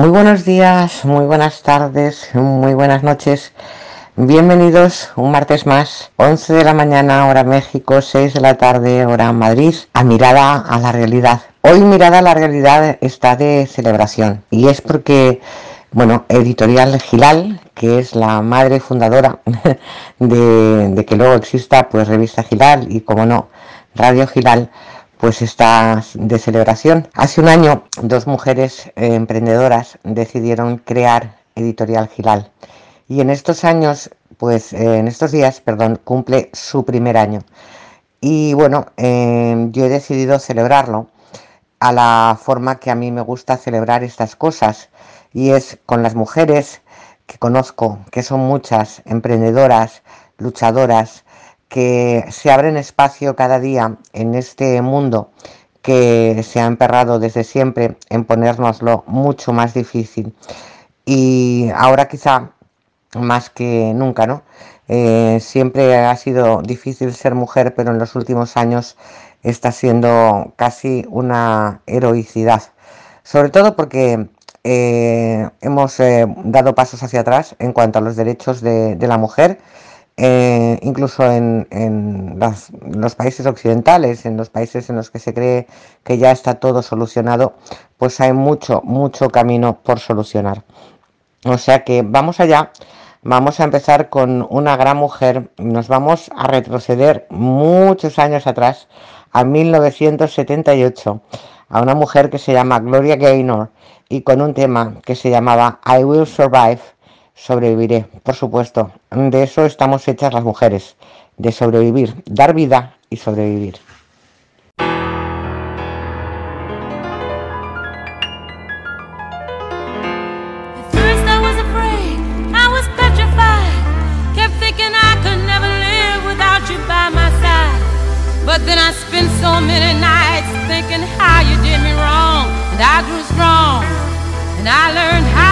Muy buenos días, muy buenas tardes, muy buenas noches. Bienvenidos un martes más, 11 de la mañana hora México, 6 de la tarde hora Madrid, a Mirada a la Realidad. Hoy Mirada a la Realidad está de celebración y es porque, bueno, Editorial Gilal, que es la madre fundadora de, de que luego exista pues Revista Gilal y como no, Radio Gilal, pues está de celebración. Hace un año dos mujeres eh, emprendedoras decidieron crear Editorial Giral y en estos años, pues eh, en estos días, perdón, cumple su primer año. Y bueno, eh, yo he decidido celebrarlo a la forma que a mí me gusta celebrar estas cosas y es con las mujeres que conozco, que son muchas, emprendedoras, luchadoras, que se abren espacio cada día en este mundo que se ha emperrado desde siempre en ponérnoslo mucho más difícil. Y ahora quizá más que nunca, ¿no? Eh, siempre ha sido difícil ser mujer, pero en los últimos años está siendo casi una heroicidad. Sobre todo porque eh, hemos eh, dado pasos hacia atrás en cuanto a los derechos de la mujer eh, incluso en, los países occidentales, en los países en los que se cree que ya está todo solucionado, pues hay mucho, mucho camino por solucionar. O sea que vamos allá, vamos a empezar con una gran mujer, nos vamos a retroceder muchos años atrás, a 1978, a una mujer que se llama Gloria Gaynor y con un tema que se llamaba I Will Survive sobreviviré, por supuesto. De eso estamos hechas las mujeres, de sobrevivir, dar vida y sobrevivir. But then I spent so many nights thinking how you did me wrong. And I grew strong. And I learned how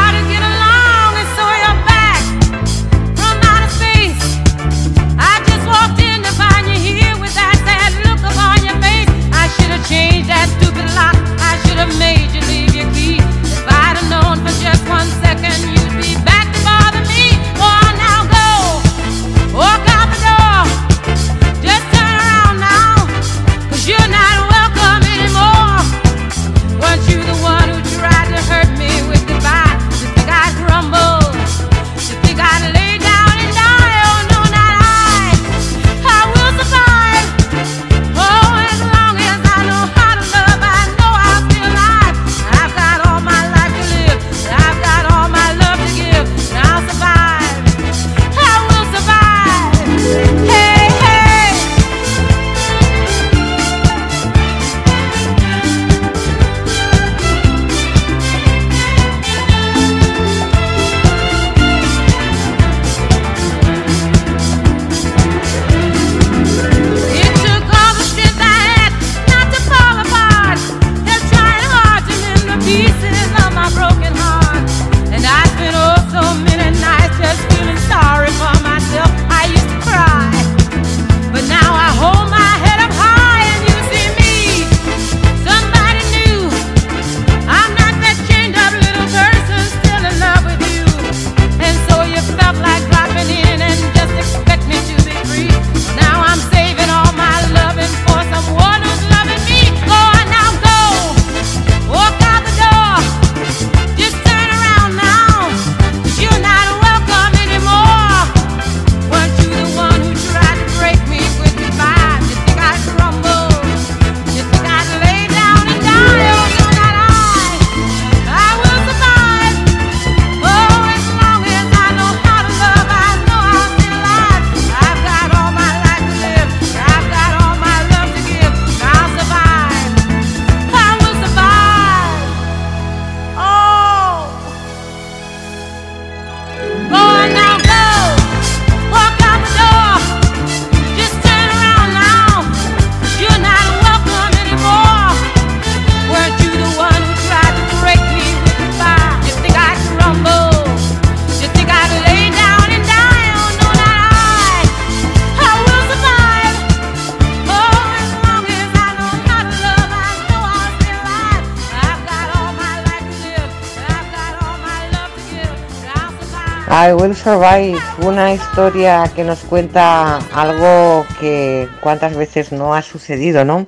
I Will Survive, una historia que nos cuenta algo que cuántas veces no ha sucedido, ¿no?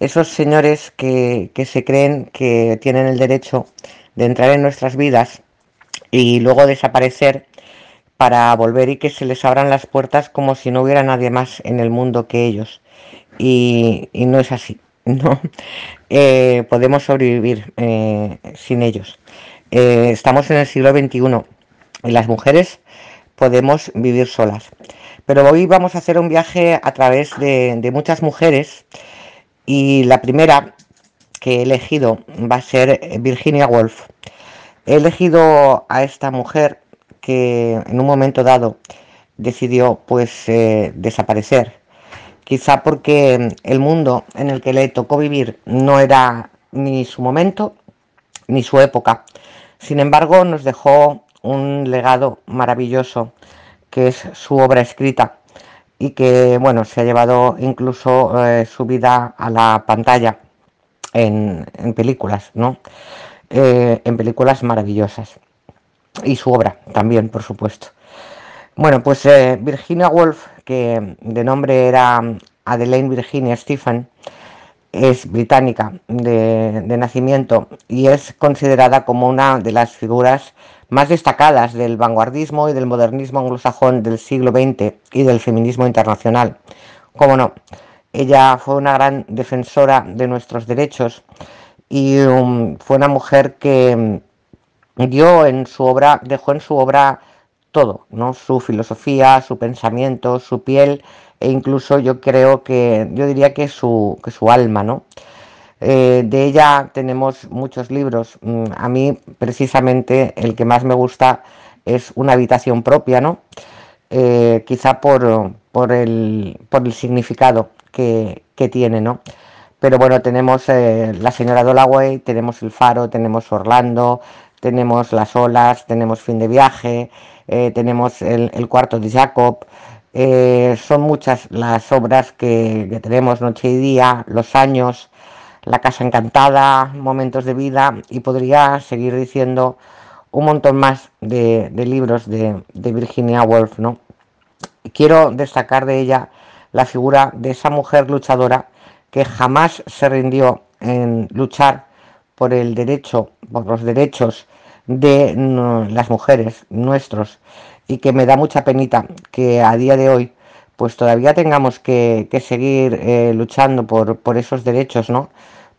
Esos señores que, que se creen que tienen el derecho de entrar en nuestras vidas y luego desaparecer para volver y que se les abran las puertas como si no hubiera nadie más en el mundo que ellos. Y, no es así, ¿no? Eh, podemos sobrevivir eh, sin ellos. Eh, estamos en el siglo XXI y las mujeres podemos vivir solas. Pero hoy vamos a hacer un viaje a través de, muchas mujeres y la primera que he elegido va a ser Virginia Woolf. He elegido a esta mujer que en un momento dado decidió pues eh, desaparecer. Quizá porque el mundo en el que le tocó vivir no era ni su momento ni su época. Sin embargo, nos dejó un legado maravilloso que es su obra escrita y que bueno se ha llevado incluso eh, su vida a la pantalla en, películas, ¿no? Eh, en películas maravillosas y su obra también, por supuesto. Bueno, pues eh, Virginia Woolf, que de nombre era Adelaine Virginia Stephen, es británica de, nacimiento y es considerada como una de las figuras más destacadas del vanguardismo y del modernismo anglosajón del siglo XX y del feminismo internacional. Cómo no, ella fue una gran defensora de nuestros derechos y um, fue una mujer que dio en su obra, dejó en su obra todo, ¿no? Su filosofía, su pensamiento, su piel e incluso yo creo que, yo diría que su, que su alma, ¿no? Eh, de ella tenemos muchos libros. Mm, a mí, precisamente, el que más me gusta es Una habitación propia, ¿no? Eh, quizá por, el, significado que, tiene, ¿no? Pero bueno, tenemos eh, La señora Dolaway, tenemos El Faro, tenemos Orlando, tenemos Las olas, tenemos Fin de viaje, tenemos el, cuarto de Jacob. Son muchas las obras que, tenemos, Noche y Día, Los años, La casa encantada, Momentos de vida y podría seguir diciendo un montón más de, libros de, Virginia Woolf. ¿no? Quiero destacar de ella la figura de esa mujer luchadora que jamás se rindió en luchar por el derecho, por los derechos de las mujeres nuestros y que me da mucha penita que a día de hoy pues todavía tengamos que, seguir eh, luchando por, esos derechos, ¿no?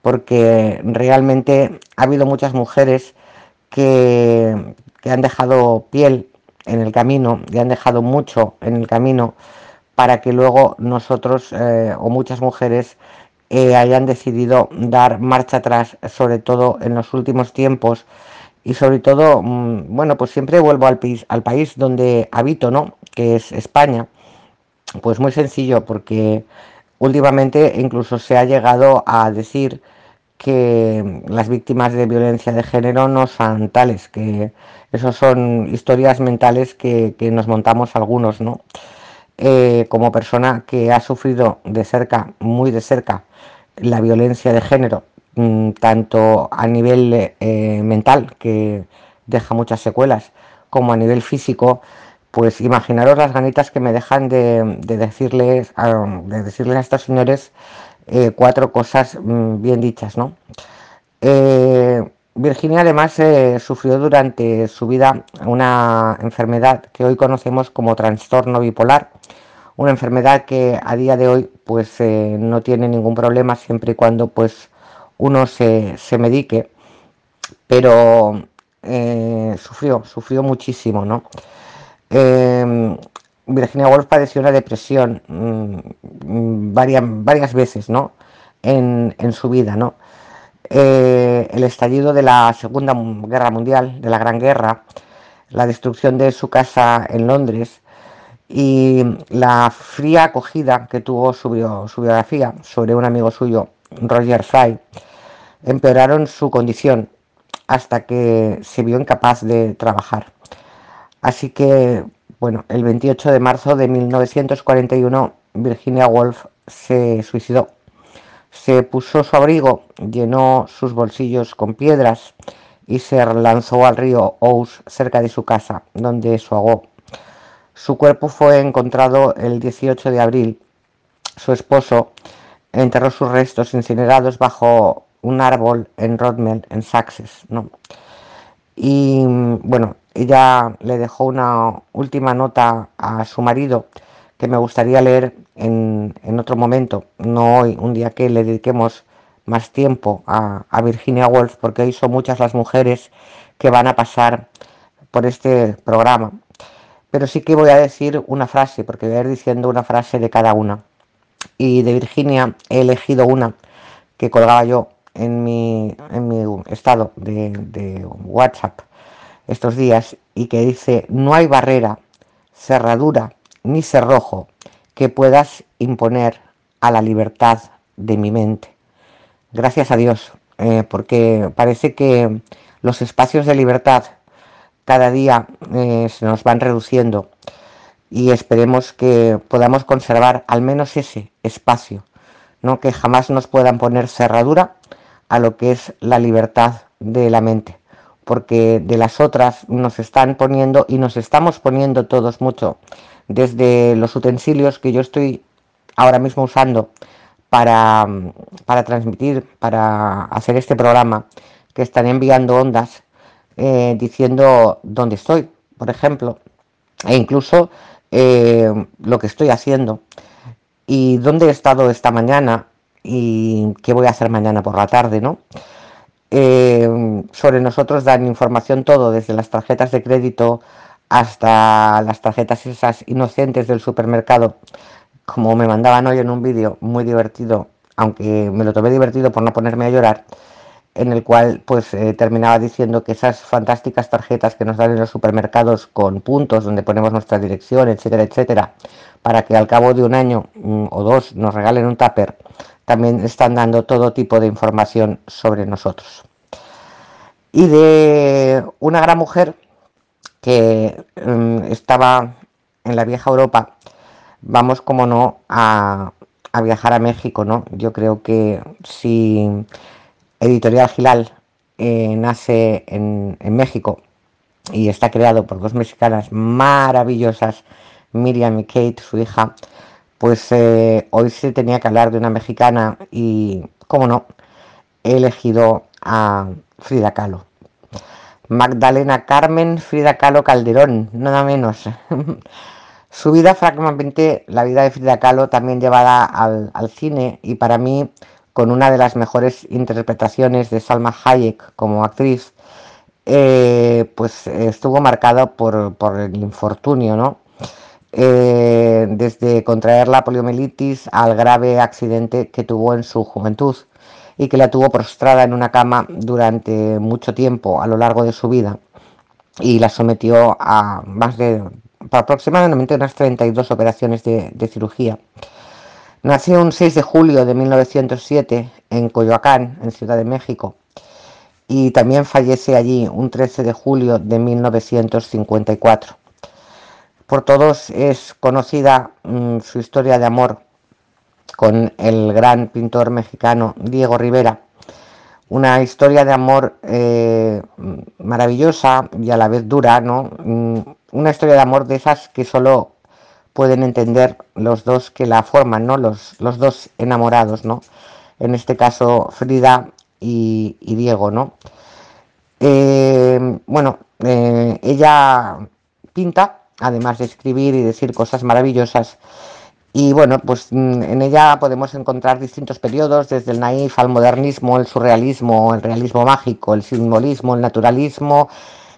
Porque realmente ha habido muchas mujeres que, que han dejado piel en el camino y han dejado mucho en el camino para que luego nosotros eh, o muchas mujeres eh, hayan decidido dar marcha atrás, sobre todo en los últimos tiempos y sobre todo, mm, bueno, pues siempre vuelvo al país, al país donde habito, ¿no? Que es España. Pues muy sencillo, porque últimamente incluso se ha llegado a decir que las víctimas de violencia de género no son tales, que esos son historias mentales que, que nos montamos algunos, ¿no? Eh, como persona que ha sufrido de cerca, muy de cerca, la violencia de género, mm, tanto a nivel eh, mental, que deja muchas secuelas, como a nivel físico, pues imaginaros las ganitas que me dejan de, decirles, a, de decirles a estos señores eh, cuatro cosas mm, bien dichas, ¿no? Virginia además sufrió durante su vida una enfermedad que hoy conocemos como trastorno bipolar, una enfermedad que a día de hoy pues eh, no tiene ningún problema siempre y cuando pues uno se, medique, pero eh, sufrió, sufrió muchísimo, ¿no? Em, Virginia Woolf padeció una depresión mm, varias, varias veces, ¿no? En, en su vida, ¿no? Eh, el estallido de la Segunda Guerra Mundial, de la Gran Guerra, la destrucción de su casa en Londres, y la fría acogida que tuvo su, biografía sobre un amigo suyo, Roger Fry, empeoraron su condición hasta que se vio incapaz de trabajar. Así que, bueno, el 28 de marzo de 1941, Virginia Woolf se suicidó. Se puso su abrigo, llenó sus bolsillos con piedras y se lanzó al río Ouse cerca de su casa, donde su ahogó. Su cuerpo fue encontrado el 18 de abril. Su esposo enterró sus restos incinerados bajo un árbol en Rodmel, en Sussex. Y bueno, ella le dejó una última nota a su marido que me gustaría leer en, otro momento, no hoy, un día que le dediquemos más tiempo a, a, Virginia Woolf, porque hoy son muchas las mujeres que van a pasar por este programa. Pero sí que voy a decir una frase, porque voy a ir diciendo una frase de cada una. Y de Virginia he elegido una que colgaba yo en mi, en mi estado de, WhatsApp estos días y que dice, no hay barrera, cerradura ni cerrojo que puedas imponer a la libertad de mi mente. Gracias a Dios, eh, porque parece que los espacios de libertad cada día eh, se nos van reduciendo y esperemos que podamos conservar al menos ese espacio, ¿no? que jamás nos puedan poner cerradura a lo que es la libertad de la mente porque de las otras nos están poniendo y nos estamos poniendo todos mucho, desde los utensilios que yo estoy ahora mismo usando para, para transmitir, para hacer este programa, que están enviando ondas eh, diciendo dónde estoy, por ejemplo, e incluso eh, lo que estoy haciendo. Y dónde he estado esta mañana y qué voy a hacer mañana por la tarde, ¿no? Eh, sobre nosotros dan información todo, desde las tarjetas de crédito hasta las tarjetas esas inocentes del supermercado, como me mandaban hoy en un vídeo muy divertido, aunque me lo tomé divertido por no ponerme a llorar, en el cual pues eh, terminaba diciendo que esas fantásticas tarjetas que nos dan en los supermercados con puntos donde ponemos nuestra dirección, etcétera, etcétera, para que al cabo de un año mm, o dos nos regalen un tupper, también están dando todo tipo de información sobre nosotros. Y de una gran mujer que mm, estaba en la vieja Europa, vamos como no a, viajar a México, ¿no? Yo creo que si Editorial Gilal eh, nace en, en México y está creado por dos mexicanas maravillosas, Miriam y Kate, su hija, pues eh, hoy se tenía que hablar de una mexicana y, como no, he elegido a Frida Kahlo. Magdalena Carmen Frida Kahlo Calderón, nada menos. Su vida, francamente, la vida de Frida Kahlo también llevada al, cine y para mí con una de las mejores interpretaciones de Salma Hayek como actriz, eh, pues estuvo marcado por, por el infortunio, ¿no? Eh, desde contraer la poliomielitis al grave accidente que tuvo en su juventud y que la tuvo prostrada en una cama durante mucho tiempo a lo largo de su vida y la sometió a más de aproximadamente unas 32 operaciones de, de cirugía. Nació un 6 de julio de 1907 en Coyoacán, en Ciudad de México, y también fallece allí un 13 de julio de 1954. Por todos es conocida mm, su historia de amor con el gran pintor mexicano Diego Rivera. Una historia de amor eh, maravillosa y a la vez dura, ¿no? Mm, una historia de amor de esas que solo pueden entender los dos que la forman, ¿no? Los, dos enamorados, ¿no? En este caso Frida y, Diego, ¿no? Eh, bueno, eh, ella pinta además de escribir y decir cosas maravillosas. Y bueno, pues mm, en ella podemos encontrar distintos periodos, desde el naif al modernismo, el surrealismo, el realismo mágico, el simbolismo, el naturalismo,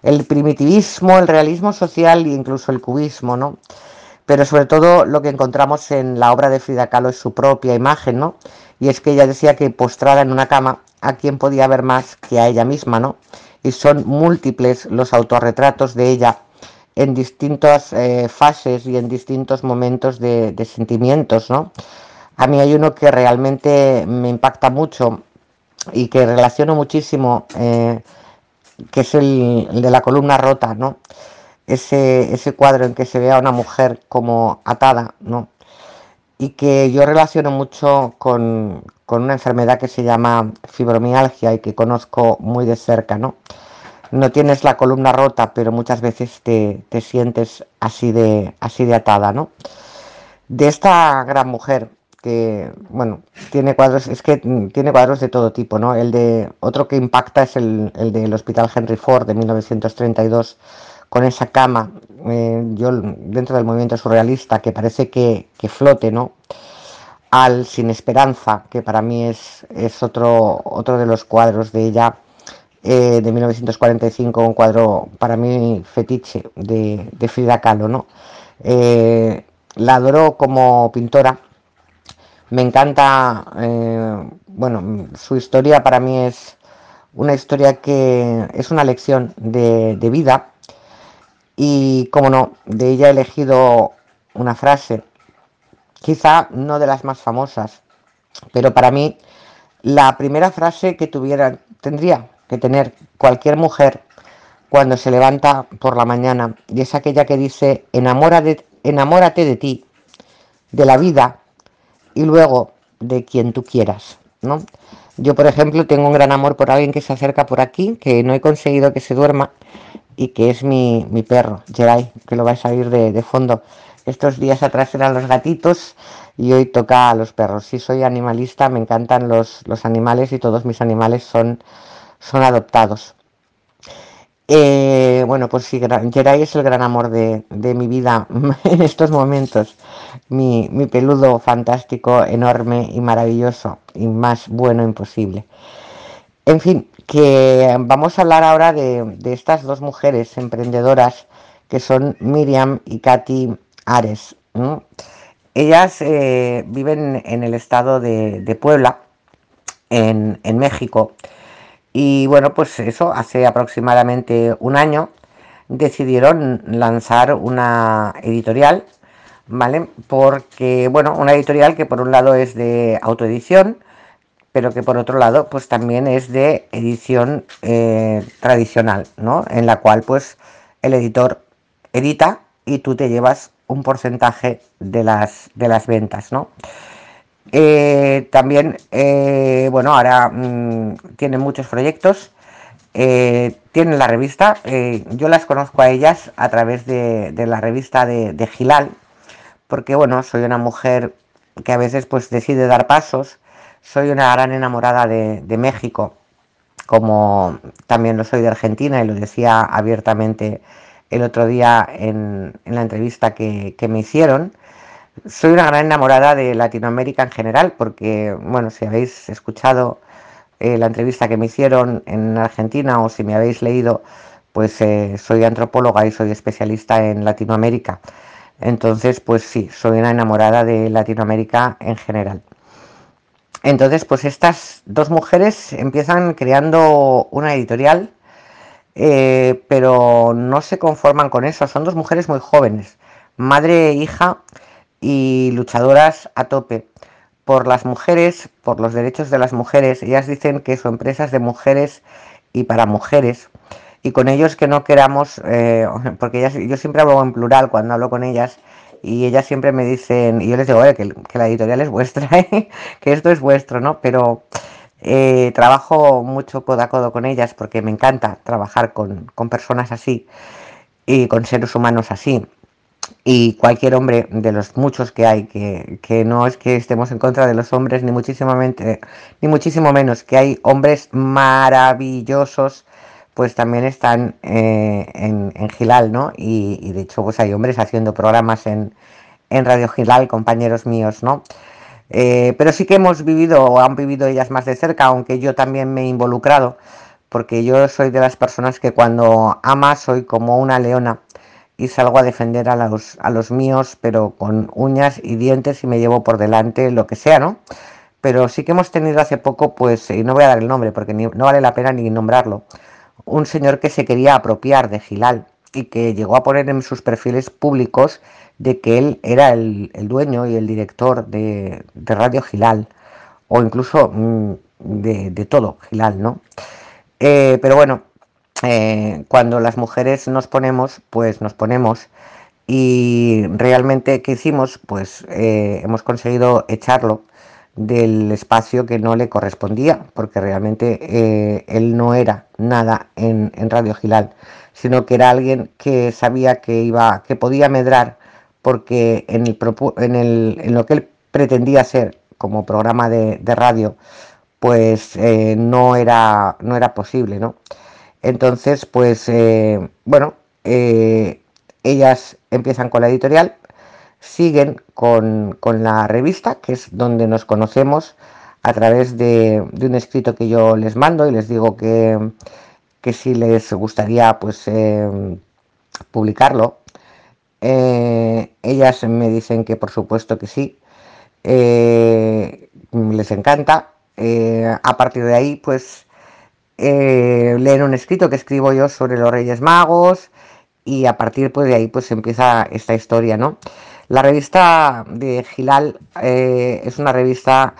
el primitivismo, el realismo social e incluso el cubismo, ¿no? Pero sobre todo lo que encontramos en la obra de Frida Kahlo es su propia imagen, ¿no? Y es que ella decía que postrada en una cama, ¿a quién podía ver más que a ella misma, ¿no? Y son múltiples los autorretratos de ella en distintas eh, fases y en distintos momentos de, sentimientos, ¿no? A mí hay uno que realmente me impacta mucho y que relaciono muchísimo, eh, que es el, de la columna rota, ¿no? Ese, cuadro en que se ve a una mujer como atada, ¿no? Y que yo relaciono mucho con una enfermedad que se llama fibromialgia y que conozco muy de cerca, ¿no? No tienes la columna rota, pero muchas veces te, sientes así de, así de atada, ¿no? De esta gran mujer, que, bueno, tiene cuadros, es que tiene cuadros de todo tipo, ¿no? El de, otro que impacta es el, el del Hospital Henry Ford de 1932, con esa cama, eh, yo dentro del movimiento surrealista, que parece que, que flote, ¿no? Al Sin Esperanza, que para mí es, es otro, otro de los cuadros de ella eh, de 1945, un cuadro para mí fetiche de, Frida Kahlo. ¿no? Eh, la adoro como pintora, me encanta, eh, bueno, su historia para mí es una historia que es una lección de, de vida y, como no, de ella he elegido una frase, quizá no de las más famosas, pero para mí la primera frase que tuviera, tendría que tener cualquier mujer cuando se levanta por la mañana y es aquella que dice enamórate, enamórate de ti, de la vida y luego de quien tú quieras, ¿no? Yo, por ejemplo, tengo un gran amor por alguien que se acerca por aquí, que no he conseguido que se duerma y que es mi, perro, Jerai, que lo vais a oír de, de fondo. Estos días atrás eran los gatitos y hoy toca a los perros. Si soy animalista, me encantan los, los animales y todos mis animales son son adoptados. Eh, bueno, pues sí, Geray es el gran amor de, mi vida en estos momentos. Mi, peludo fantástico, enorme y maravilloso, y más bueno imposible. En fin, que vamos a hablar ahora de, estas dos mujeres emprendedoras que son Miriam y Katy Ares. Ellas eh, viven en el estado de, Puebla, en México y bueno, pues eso, hace aproximadamente un año decidieron lanzar una editorial, ¿vale? Porque, bueno, una editorial que por un lado es de autoedición, pero que por otro lado, pues también es de edición eh, tradicional, ¿no? En la cual, pues, el editor edita y tú te llevas un porcentaje de las, de las ventas, ¿no? Eh, también, eh, bueno, ahora mm, tienen muchos proyectos. Eh, tienen la revista, yo las conozco a ellas a través de, la revista de, Gilal, porque bueno, soy una mujer que a veces pues decide dar pasos, soy una gran enamorada de, México, como también lo soy de Argentina y lo decía abiertamente el otro día en, la entrevista que me hicieron. Soy una gran enamorada de Latinoamérica en general, porque, bueno, si habéis escuchado eh, la entrevista que me hicieron en Argentina o si me habéis leído, pues eh, soy antropóloga y soy especialista en Latinoamérica. Entonces, pues sí, soy una enamorada de Latinoamérica en general. Entonces, pues estas dos mujeres empiezan creando una editorial, eh, pero no se conforman con eso. Son dos mujeres muy jóvenes, madre e hija, y luchadoras a tope por las mujeres, por los derechos de las mujeres. Ellas dicen que su empresa es de mujeres y para mujeres. Y con ellos que no queramos, eh, porque ellas, yo siempre hablo en plural cuando hablo con ellas, y ellas siempre me dicen, y yo les digo, que, la editorial es vuestra, ¿eh? que esto es vuestro, ¿no? Pero eh, trabajo mucho codo a codo con ellas porque me encanta trabajar con personas así y con seres humanos así y cualquier hombre de los muchos que hay, que, no es que estemos en contra de los hombres, ni muchísimo, ni muchísimo menos, que hay hombres maravillosos, pues también están eh, en, Gilal, ¿no? Y, de hecho, pues hay hombres haciendo programas en, Radio Gilal, compañeros míos, ¿no? Eh, pero sí que hemos vivido, o han vivido ellas más de cerca, aunque yo también me he involucrado, porque yo soy de las personas que cuando ama soy como una leona y salgo a defender a los, a los míos, pero con uñas y dientes y me llevo por delante lo que sea, ¿no? Pero sí que hemos tenido hace poco, pues, y no voy a dar el nombre porque no vale la pena ni nombrarlo, un señor que se quería apropiar de Gilal y que llegó a poner en sus perfiles públicos de que él era el, dueño y el director de, Radio Gilal, o incluso mm, de, todo Gilal, ¿no? Eh, pero bueno, eh, cuando las mujeres nos ponemos, pues nos ponemos. Y realmente, ¿qué hicimos? Pues eh, hemos conseguido echarlo del espacio que no le correspondía, porque realmente eh, él no era nada en, Radio Gilal, sino que era alguien que sabía que iba, que podía medrar, porque en, el, en, el, en lo que él pretendía ser como programa de, radio, pues eh, no, era, no era posible, ¿no? Entonces, pues, eh, bueno, ellas empiezan con la editorial, siguen con, la revista, que es donde nos conocemos a través de, un escrito que yo les mando y les digo que, si les gustaría pues eh, publicarlo. Eh, ellas me dicen que por supuesto que sí, eh, les encanta. a partir de ahí pues leen un escrito que escribo yo sobre los Reyes Magos y a partir pues, de ahí pues empieza esta historia, ¿no? La revista de Gilal eh, es una revista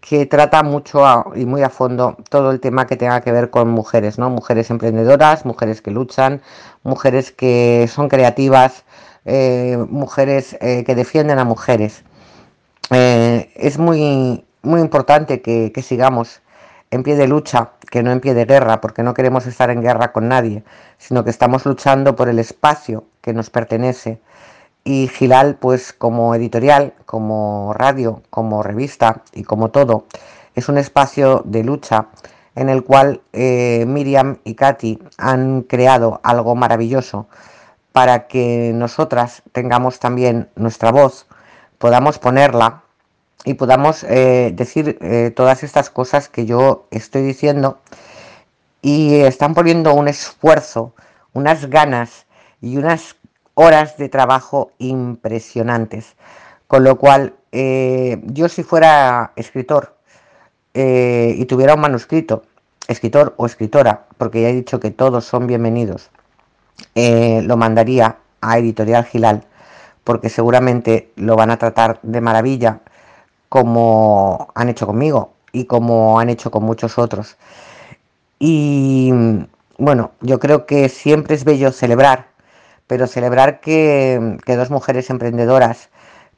que trata mucho y muy a fondo todo el tema que tenga que ver con mujeres, ¿no? Mujeres emprendedoras, mujeres que luchan, mujeres que son creativas, eh, mujeres eh, que defienden a mujeres. es muy, muy importante que sigamos en pie de lucha, que no en pie de guerra, porque no queremos estar en guerra con nadie, sino que estamos luchando por el espacio que nos pertenece. Y Gilal, pues como editorial, como radio, como revista y como todo, es un espacio de lucha en el cual eh, Miriam y Katy han creado algo maravilloso para que nosotras tengamos también nuestra voz, podamos ponerla y podamos eh, decir eh, todas estas cosas que yo estoy diciendo y están poniendo un esfuerzo, unas ganas y unas horas de trabajo impresionantes. Con lo cual, eh, yo si fuera escritor y tuviera un manuscrito, escritor o escritora, porque ya he dicho que todos son bienvenidos, lo mandaría a Editorial Gilal, porque seguramente lo van a tratar de maravilla, como han hecho conmigo y como han hecho con muchos otros. Y bueno, yo creo que siempre es bello celebrar pero celebrar que, dos mujeres emprendedoras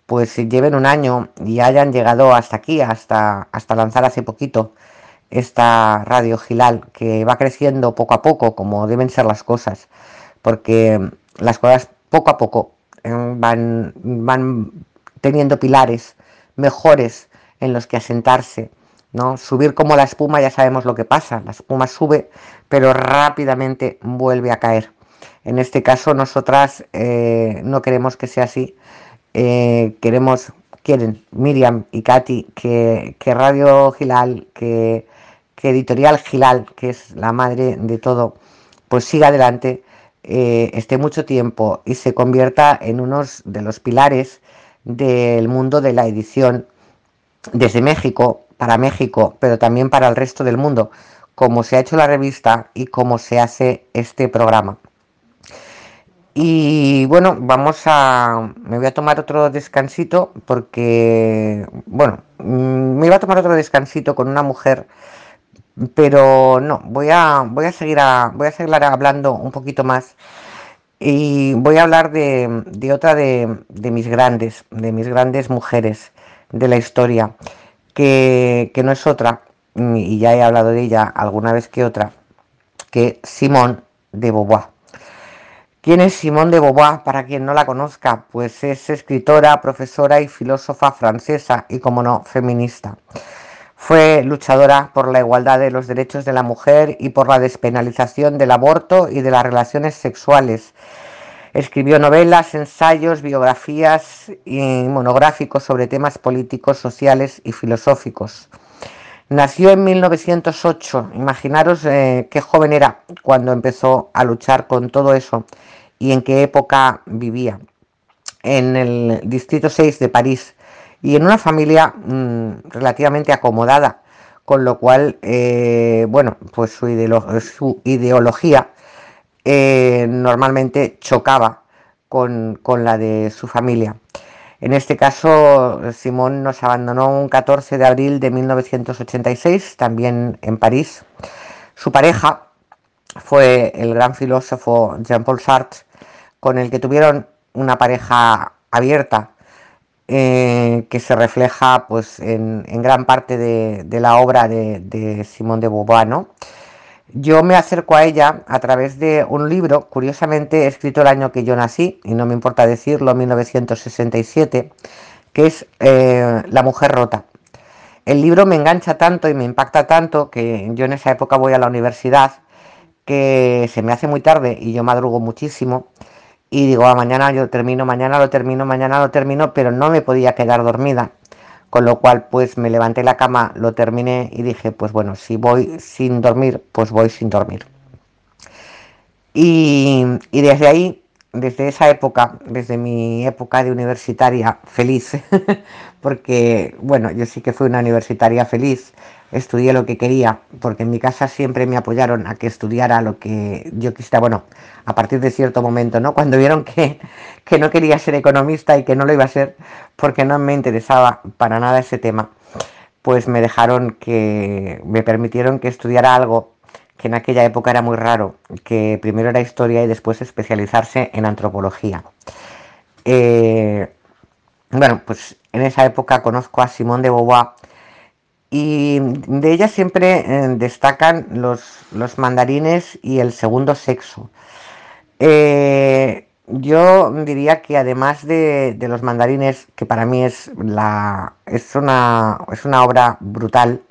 pues lleven un año y hayan llegado hasta aquí, hasta, hasta lanzar hace poquito esta radio Gilal, que va creciendo poco a poco, como deben ser las cosas, porque las cosas poco a poco eh, van, van teniendo pilares mejores en los que asentarse. ¿no? Subir como la espuma ya sabemos lo que pasa, la espuma sube, pero rápidamente vuelve a caer. En este caso, nosotras eh, no queremos que sea así. Eh, queremos, quieren Miriam y Katy que, Radio Gilal, que, Editorial Gilal, que es la madre de todo, pues siga adelante, eh, esté mucho tiempo y se convierta en uno de los pilares del mundo de la edición desde México, para México, pero también para el resto del mundo, como se ha hecho la revista y como se hace este programa. Y bueno, vamos a. Me voy a tomar otro descansito porque. Bueno, mm, me iba a tomar otro descansito con una mujer, pero no, voy a, voy a seguir a, voy a seguir hablando un poquito más. Y voy a hablar de, otra de, de, mis grandes, de mis grandes mujeres de la historia, que, que no es otra, y ya he hablado de ella alguna vez que otra, que Simón de Beauvoir. ¿Quién es Simone de Beauvoir? Para quien no la conozca, pues es escritora, profesora y filósofa francesa y, como no, feminista. Fue luchadora por la igualdad de los derechos de la mujer y por la despenalización del aborto y de las relaciones sexuales. Escribió novelas, ensayos, biografías y monográficos sobre temas políticos, sociales y filosóficos. Nació en 1908. Imaginaros eh, qué joven era cuando empezó a luchar con todo eso y en qué época vivía. En el distrito 6 de París y en una familia mm, relativamente acomodada, con lo cual, eh, bueno, pues su, ideología eh, normalmente chocaba con, con la de su familia. En este caso, Simón nos abandonó un 14 de abril de 1986, también en París. Su pareja fue el gran filósofo Jean-Paul Sartre, con el que tuvieron una pareja abierta eh, que se refleja pues, en, gran parte de, la obra de, Simón de Beauvoir. Yo me acerco a ella a través de un libro, curiosamente escrito el año que yo nací, y no me importa decirlo, 1967, que es eh, La mujer rota. El libro me engancha tanto y me impacta tanto que yo en esa época voy a la universidad, que se me hace muy tarde y yo madrugo muchísimo y digo, ah, mañana yo termino, mañana lo termino, mañana lo termino, pero no me podía quedar dormida. Con lo cual, pues me levanté la cama, lo terminé y dije, pues bueno, si voy sin dormir, pues voy sin dormir. Y, y desde ahí, desde esa época, desde mi época de universitaria feliz, porque bueno, yo sí que fui una universitaria feliz, estudié lo que quería, porque en mi casa siempre me apoyaron a que estudiara lo que yo quisiera, bueno, a partir de cierto momento, ¿no? Cuando vieron que, que no quería ser economista y que no lo iba a ser, porque no me interesaba para nada ese tema, pues me dejaron que, me permitieron que estudiara algo que en aquella época era muy raro, que primero era historia y después especializarse en antropología. Eh, bueno, pues en esa época conozco a Simón de Beauvoir y de ella siempre eh, destacan los, los, mandarines y el segundo sexo. Eh, yo diría que además de, los mandarines, que para mí es, la, es, una, es una obra brutal,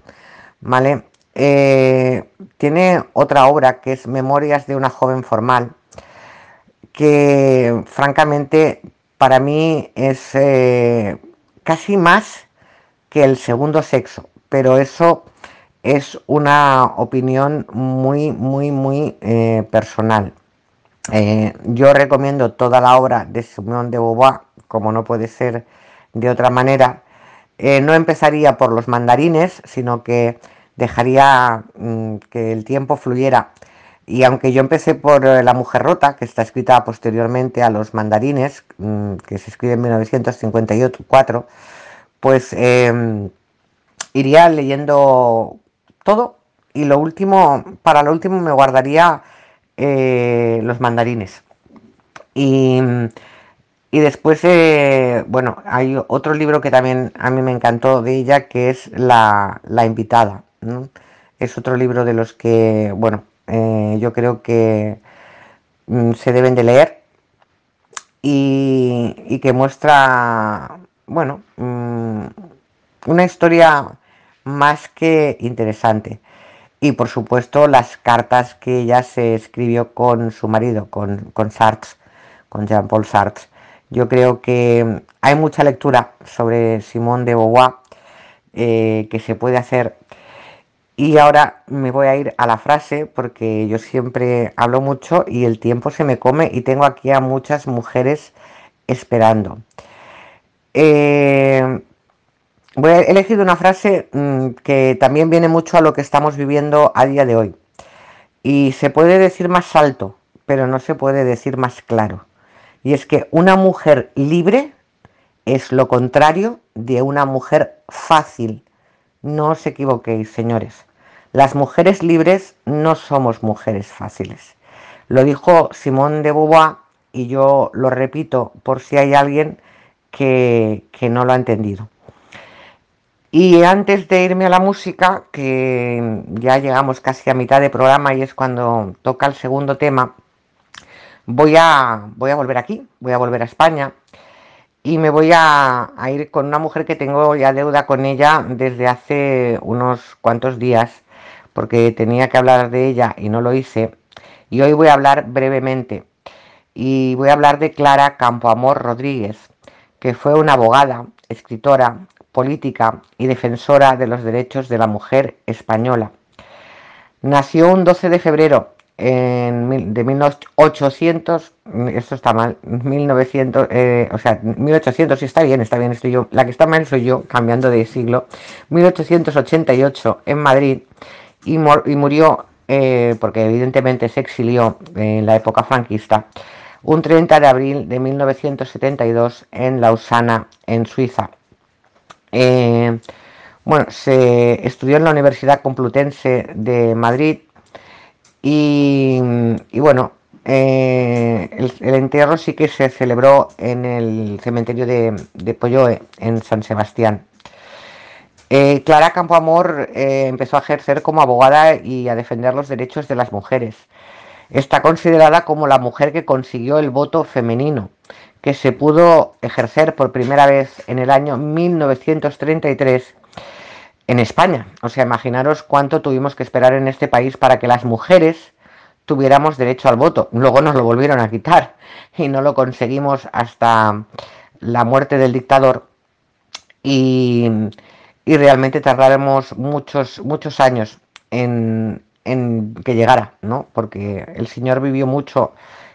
¿vale? Eh, tiene otra obra que es Memorias de una joven formal, que francamente para mí es casi más que el segundo sexo pero eso es una opinión muy, muy, muy eh, personal. Eh, yo recomiendo toda la obra de Simón de Beauvoir, como no puede ser de otra manera. Eh, no empezaría por los mandarines, sino que dejaría mm, que el tiempo fluyera. Y aunque yo empecé por La Mujer Rota, que está escrita posteriormente a Los Mandarines, mm, que se escribe en 1954, pues em, iría leyendo todo y lo último, para lo último me guardaría eh, los mandarines. Y, después, eh, bueno, hay otro libro que también a mí me encantó de ella, que es La, invitada. Es otro libro de los que, bueno, eh, yo creo que mm, se deben de leer y, que muestra, bueno, mm, una historia más que interesante. Y por supuesto las cartas que ella se escribió con su marido, con, con Sartre, con Jean-Paul Sartre. Yo creo que hay mucha lectura sobre Simone de Beauvoir eh, que se puede hacer. Y ahora me voy a ir a la frase porque yo siempre hablo mucho y el tiempo se me come y tengo aquí a muchas mujeres esperando. Eh, Voy a elegir una frase mm, que también viene mucho a lo que estamos viviendo a día de hoy. Y se puede decir más alto, pero no se puede decir más claro. Y es que una mujer libre es lo contrario de una mujer fácil. No os equivoquéis, señores. Las mujeres libres no somos mujeres fáciles. Lo dijo Simón de Beauvoir y yo lo repito por si hay alguien que, que no lo ha entendido. Y antes de irme a la música, que ya llegamos casi a mitad de programa y es cuando toca el segundo tema, voy a, voy a volver aquí, voy a volver a España y me voy a, ir con una mujer que tengo ya deuda con ella desde hace unos cuantos días, porque tenía que hablar de ella y no lo hice. Y hoy voy a hablar brevemente. Y voy a hablar de Clara Campoamor Rodríguez, que fue una abogada, escritora, política y defensora de los derechos de la mujer española. Nació un 12 de febrero de 1800, esto está mal, 1900, eh, o sea, 1800, sí está bien, está bien, estoy yo, la que está mal soy yo, cambiando de siglo, 1888 en Madrid y, murió, eh, porque evidentemente se exilió en la época franquista, un 30 de abril de 1972 en Lausana, en Suiza. Eh, bueno, se estudió en la Universidad Complutense de Madrid y, bueno, eh, el, entierro sí que se celebró en el cementerio de, de Polloe, en San Sebastián. Eh, Clara Campoamor eh, empezó a ejercer como abogada y a defender los derechos de las mujeres. Está considerada como la mujer que consiguió el voto femenino, que se pudo ejercer por primera vez en el año 1933 en España. O sea, imaginaros cuánto tuvimos que esperar en este país para que las mujeres tuviéramos derecho al voto. Luego nos lo volvieron a quitar y no lo conseguimos hasta la muerte del dictador y, realmente tardaremos muchos, muchos años en, que llegara, ¿no? Porque el Señor vivió mucho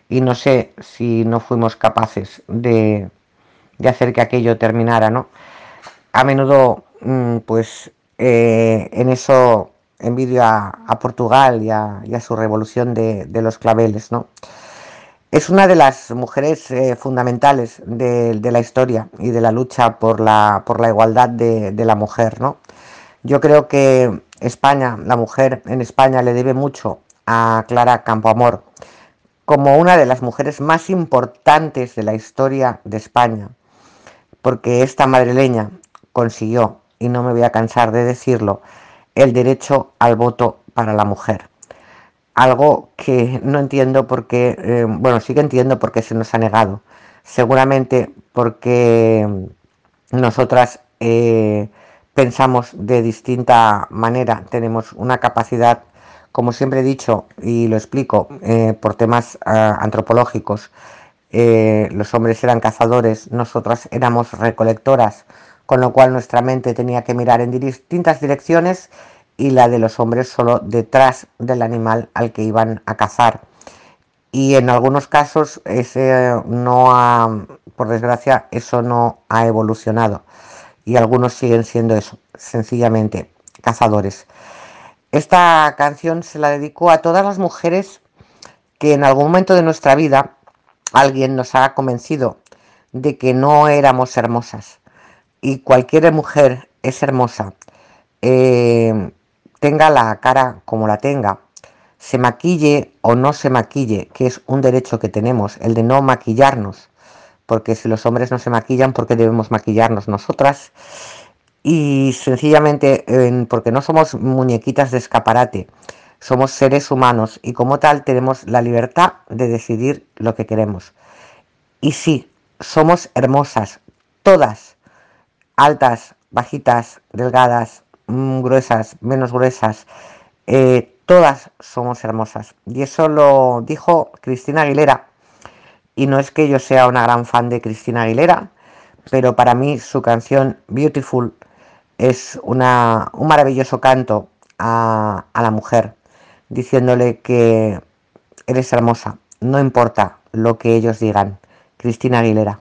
y no sé si no fuimos capaces de, de hacer que aquello terminara, ¿no? A menudo, mm, pues, eh, en eso envidio a, Portugal y a, su revolución de, los claveles, ¿no? Es una de las mujeres eh, fundamentales de, la historia y de la lucha por la, igualdad de, la mujer, ¿no? Yo creo que España, la mujer en España le debe mucho a Clara Campoamor como una de las mujeres más importantes de la historia de España, porque esta madrileña consiguió, y no me voy a cansar de decirlo, el derecho al voto para la mujer. Algo que no entiendo porque, eh, bueno, sí que entiendo por qué se nos ha negado. Seguramente porque nosotras eh, pensamos de distinta manera, tenemos una capacidad, como siempre he dicho y lo explico eh, por temas antropológicos, los hombres eran cazadores, nosotras éramos recolectoras, con lo cual nuestra mente tenía que mirar en distintas direcciones y la de los hombres solo detrás del animal al que iban a cazar. Y en algunos casos ese no ha, por desgracia, eso no ha evolucionado. Y algunos siguen siendo eso, sencillamente cazadores. Esta canción se la dedico a todas las mujeres que en algún momento de nuestra vida alguien nos ha convencido de que no éramos hermosas, y cualquier mujer es hermosa, eh, tenga la cara como la tenga, se maquille o no se maquille, que es un derecho que tenemos, el de no maquillarnos, porque si los hombres no se maquillan, ¿por qué debemos maquillarnos nosotras? Y sencillamente porque no somos muñequitas de escaparate, somos seres humanos y como tal tenemos la libertad de decidir lo que queremos. Y sí, somos hermosas, todas, altas, bajitas, delgadas, mm, gruesas, menos gruesas, eh, todas somos hermosas. Y eso lo dijo Cristina Aguilera. Y no es que yo sea una gran fan de Cristina Aguilera, pero para mí su canción Beautiful es una, un maravilloso canto a, a la mujer, diciéndole que eres hermosa, no importa lo que ellos digan. Cristina Aguilera.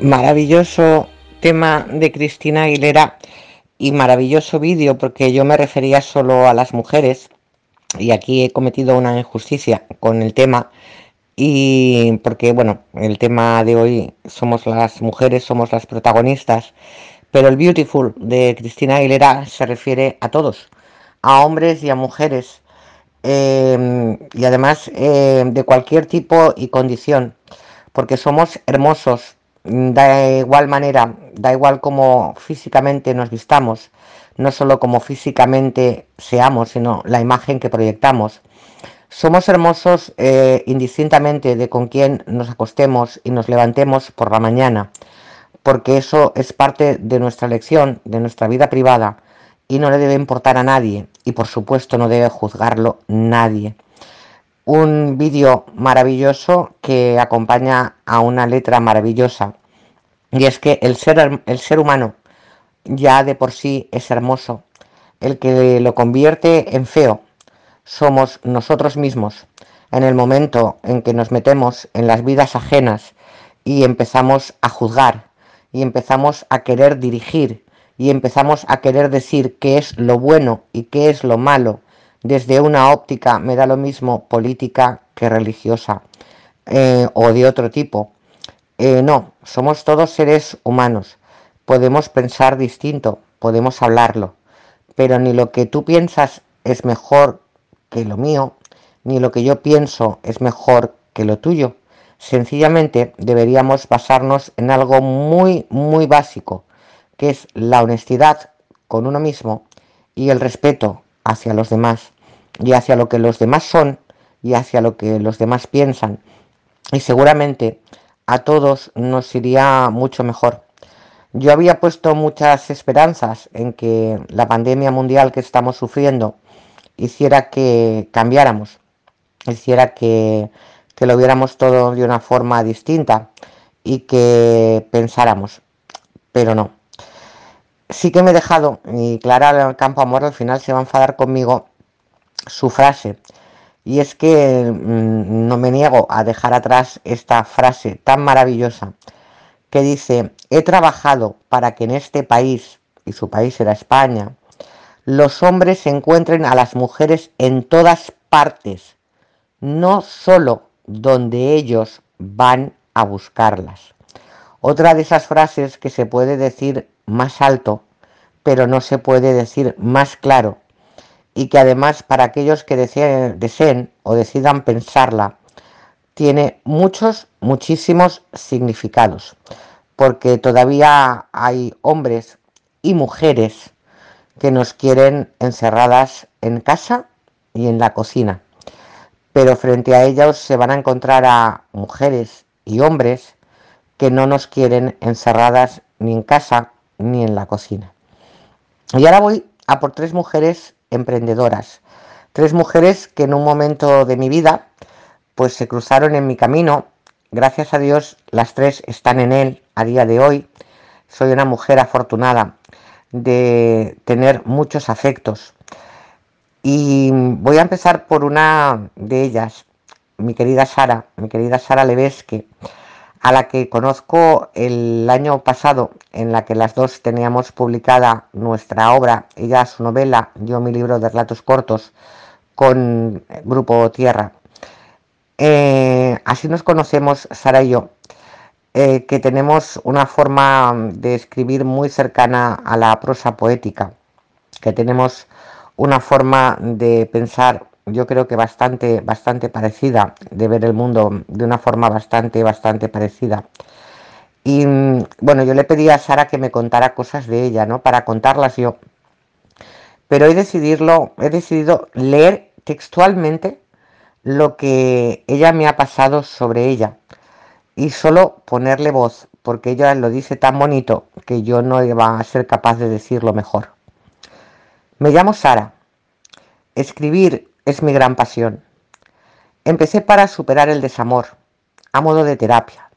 Maravilloso tema de Cristina Aguilera y maravilloso vídeo porque yo me refería solo a las mujeres y aquí he cometido una injusticia con el tema y porque bueno, el tema de hoy somos las mujeres, somos las protagonistas, pero el Beautiful de Cristina Aguilera se refiere a todos, a hombres y a mujeres eh, y además eh, de cualquier tipo y condición, porque somos hermosos, da igual manera, da igual como físicamente nos vistamos, no solo como físicamente seamos, sino la imagen que proyectamos. Somos hermosos eh, indistintamente de con quién nos acostemos y nos levantemos por la mañana, porque eso es parte de nuestra elección, de nuestra vida privada, y no le debe importar a nadie, y por supuesto no debe juzgarlo nadie un vídeo maravilloso que acompaña a una letra maravillosa. Y es que el ser, el ser humano ya de por sí es hermoso. El que lo convierte en feo somos nosotros mismos. En el momento en que nos metemos en las vidas ajenas y empezamos a juzgar y empezamos a querer dirigir y empezamos a querer decir qué es lo bueno y qué es lo malo desde una óptica, me da lo mismo política que religiosa eh, o de otro tipo. Eh, no, somos todos seres humanos. Podemos pensar distinto, podemos hablarlo, pero ni lo que tú piensas es mejor que lo mío, ni lo que yo pienso es mejor que lo tuyo. Sencillamente deberíamos basarnos en algo muy, muy básico, que es la honestidad con uno mismo y el respeto hacia los demás y hacia lo que los demás son y hacia lo que los demás piensan. Y seguramente a todos nos iría mucho mejor. Yo había puesto muchas esperanzas en que la pandemia mundial que estamos sufriendo hiciera que cambiáramos, hiciera que, que lo viéramos todo de una forma distinta y que pensáramos, pero no sí que me he dejado, y Clara Campo Amor al final se va a enfadar conmigo, su frase. Y es que mm, no me niego a dejar atrás esta frase tan maravillosa que dice, he trabajado para que en este país, y su país era España, los hombres encuentren a las mujeres en todas partes, no solo donde ellos van a buscarlas. Otra de esas frases que se puede decir más alto, pero no se puede decir más claro, y que además para aquellos que deseen, o decidan pensarla, tiene muchos, muchísimos significados, porque todavía hay hombres y mujeres que nos quieren encerradas en casa y en la cocina, pero frente a ellos se van a encontrar a mujeres y hombres que no nos quieren encerradas ni en casa ni en la cocina. Y ahora voy a por tres mujeres emprendedoras, tres mujeres que en un momento de mi vida pues se cruzaron en mi camino. Gracias a Dios las tres están en él a día de hoy. Soy una mujer afortunada de tener muchos afectos. Y voy a empezar por una de ellas, mi querida Sara, mi querida Sara Levesque a la que conozco el año pasado, en la que las dos teníamos publicada nuestra obra, ella su novela, yo mi libro de relatos cortos, con Grupo Tierra. Eh, así nos conocemos, Sara y yo, eh, que tenemos una forma de escribir muy cercana a la prosa poética, que tenemos una forma de pensar yo creo que bastante, bastante parecida, de ver el mundo de una forma bastante, bastante parecida. Y mm, bueno, yo le pedí a Sara que me contara cosas de ella, ¿no? Para contarlas yo. Pero he decidido, he decidido leer textualmente lo que ella me ha pasado sobre ella. Y solo ponerle voz, porque ella lo dice tan bonito que yo no iba a ser capaz de decirlo mejor. Me llamo Sara. Escribir es mi gran pasión. Empecé para superar el desamor, a modo de terapia.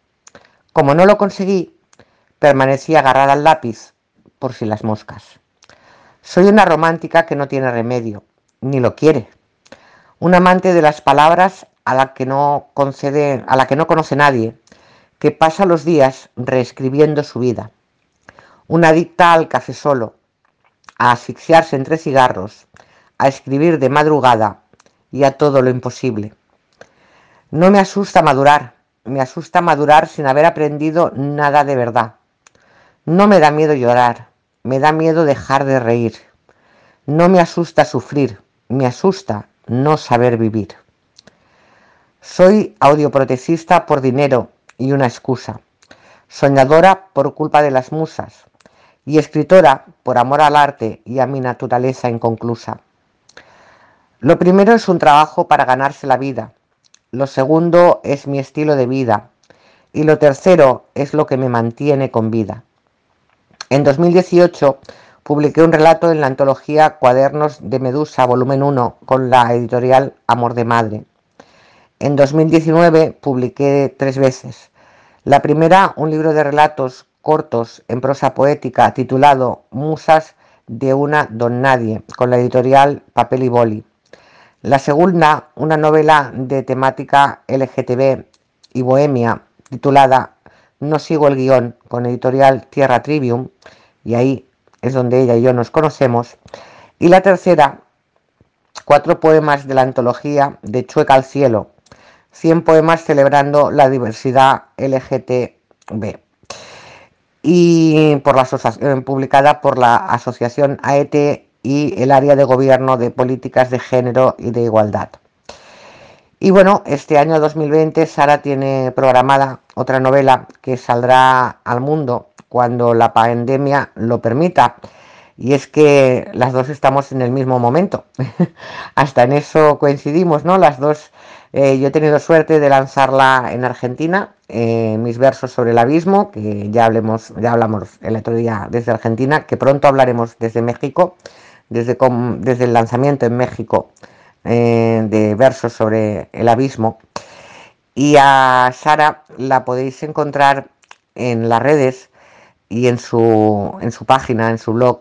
Como no lo conseguí, permanecí agarrada al lápiz, por si las moscas. Soy una romántica que no tiene remedio, ni lo quiere. Un amante de las palabras a la que no concede, a la que no conoce nadie, que pasa los días reescribiendo su vida. Una adicta al café solo, a asfixiarse entre cigarros, a escribir de madrugada y a todo lo imposible. No me asusta madurar, me asusta madurar sin haber aprendido nada de verdad. No me da miedo llorar, me da miedo dejar de reír. No me asusta sufrir, me asusta no saber vivir. Soy audioprotecista por dinero y una excusa, soñadora por culpa de las musas y escritora por amor al arte y a mi naturaleza inconclusa. Lo primero es un trabajo para ganarse la vida, lo segundo es mi estilo de vida y lo tercero es lo que me mantiene con vida. En 2018 publiqué un relato en la antología Cuadernos de Medusa, volumen 1, con la editorial Amor de Madre. En 2019 publiqué tres veces. La primera, un libro de relatos cortos en prosa poética titulado Musas de una don nadie, con la editorial Papel y Boli. La segunda, una novela de temática LGTB y bohemia titulada no sigo el guion con editorial Tierra Trivium, y ahí es donde ella y yo nos conocemos. Y la tercera, cuatro poemas de la antología de Chueca al Cielo, 100 poemas celebrando la diversidad LGTB. Y por la eh, publicada por la Asociación AET y el área de gobierno de políticas de género y de igualdad. Y bueno, este año 2020 Sara tiene programada otra novela que saldrá al mundo cuando la pandemia lo permita. Y es que las dos estamos en el mismo momento. Hasta en eso coincidimos, ¿no? Las dos, eh, yo he tenido suerte de lanzarla en Argentina, eh, mis versos sobre el abismo, que ya, hablemos, ya hablamos el otro día desde Argentina, que pronto hablaremos desde México, desde, desde el lanzamiento en México eh, de versos sobre el abismo. Y a Sara la podéis encontrar en las redes y en su, en su página, en su blog,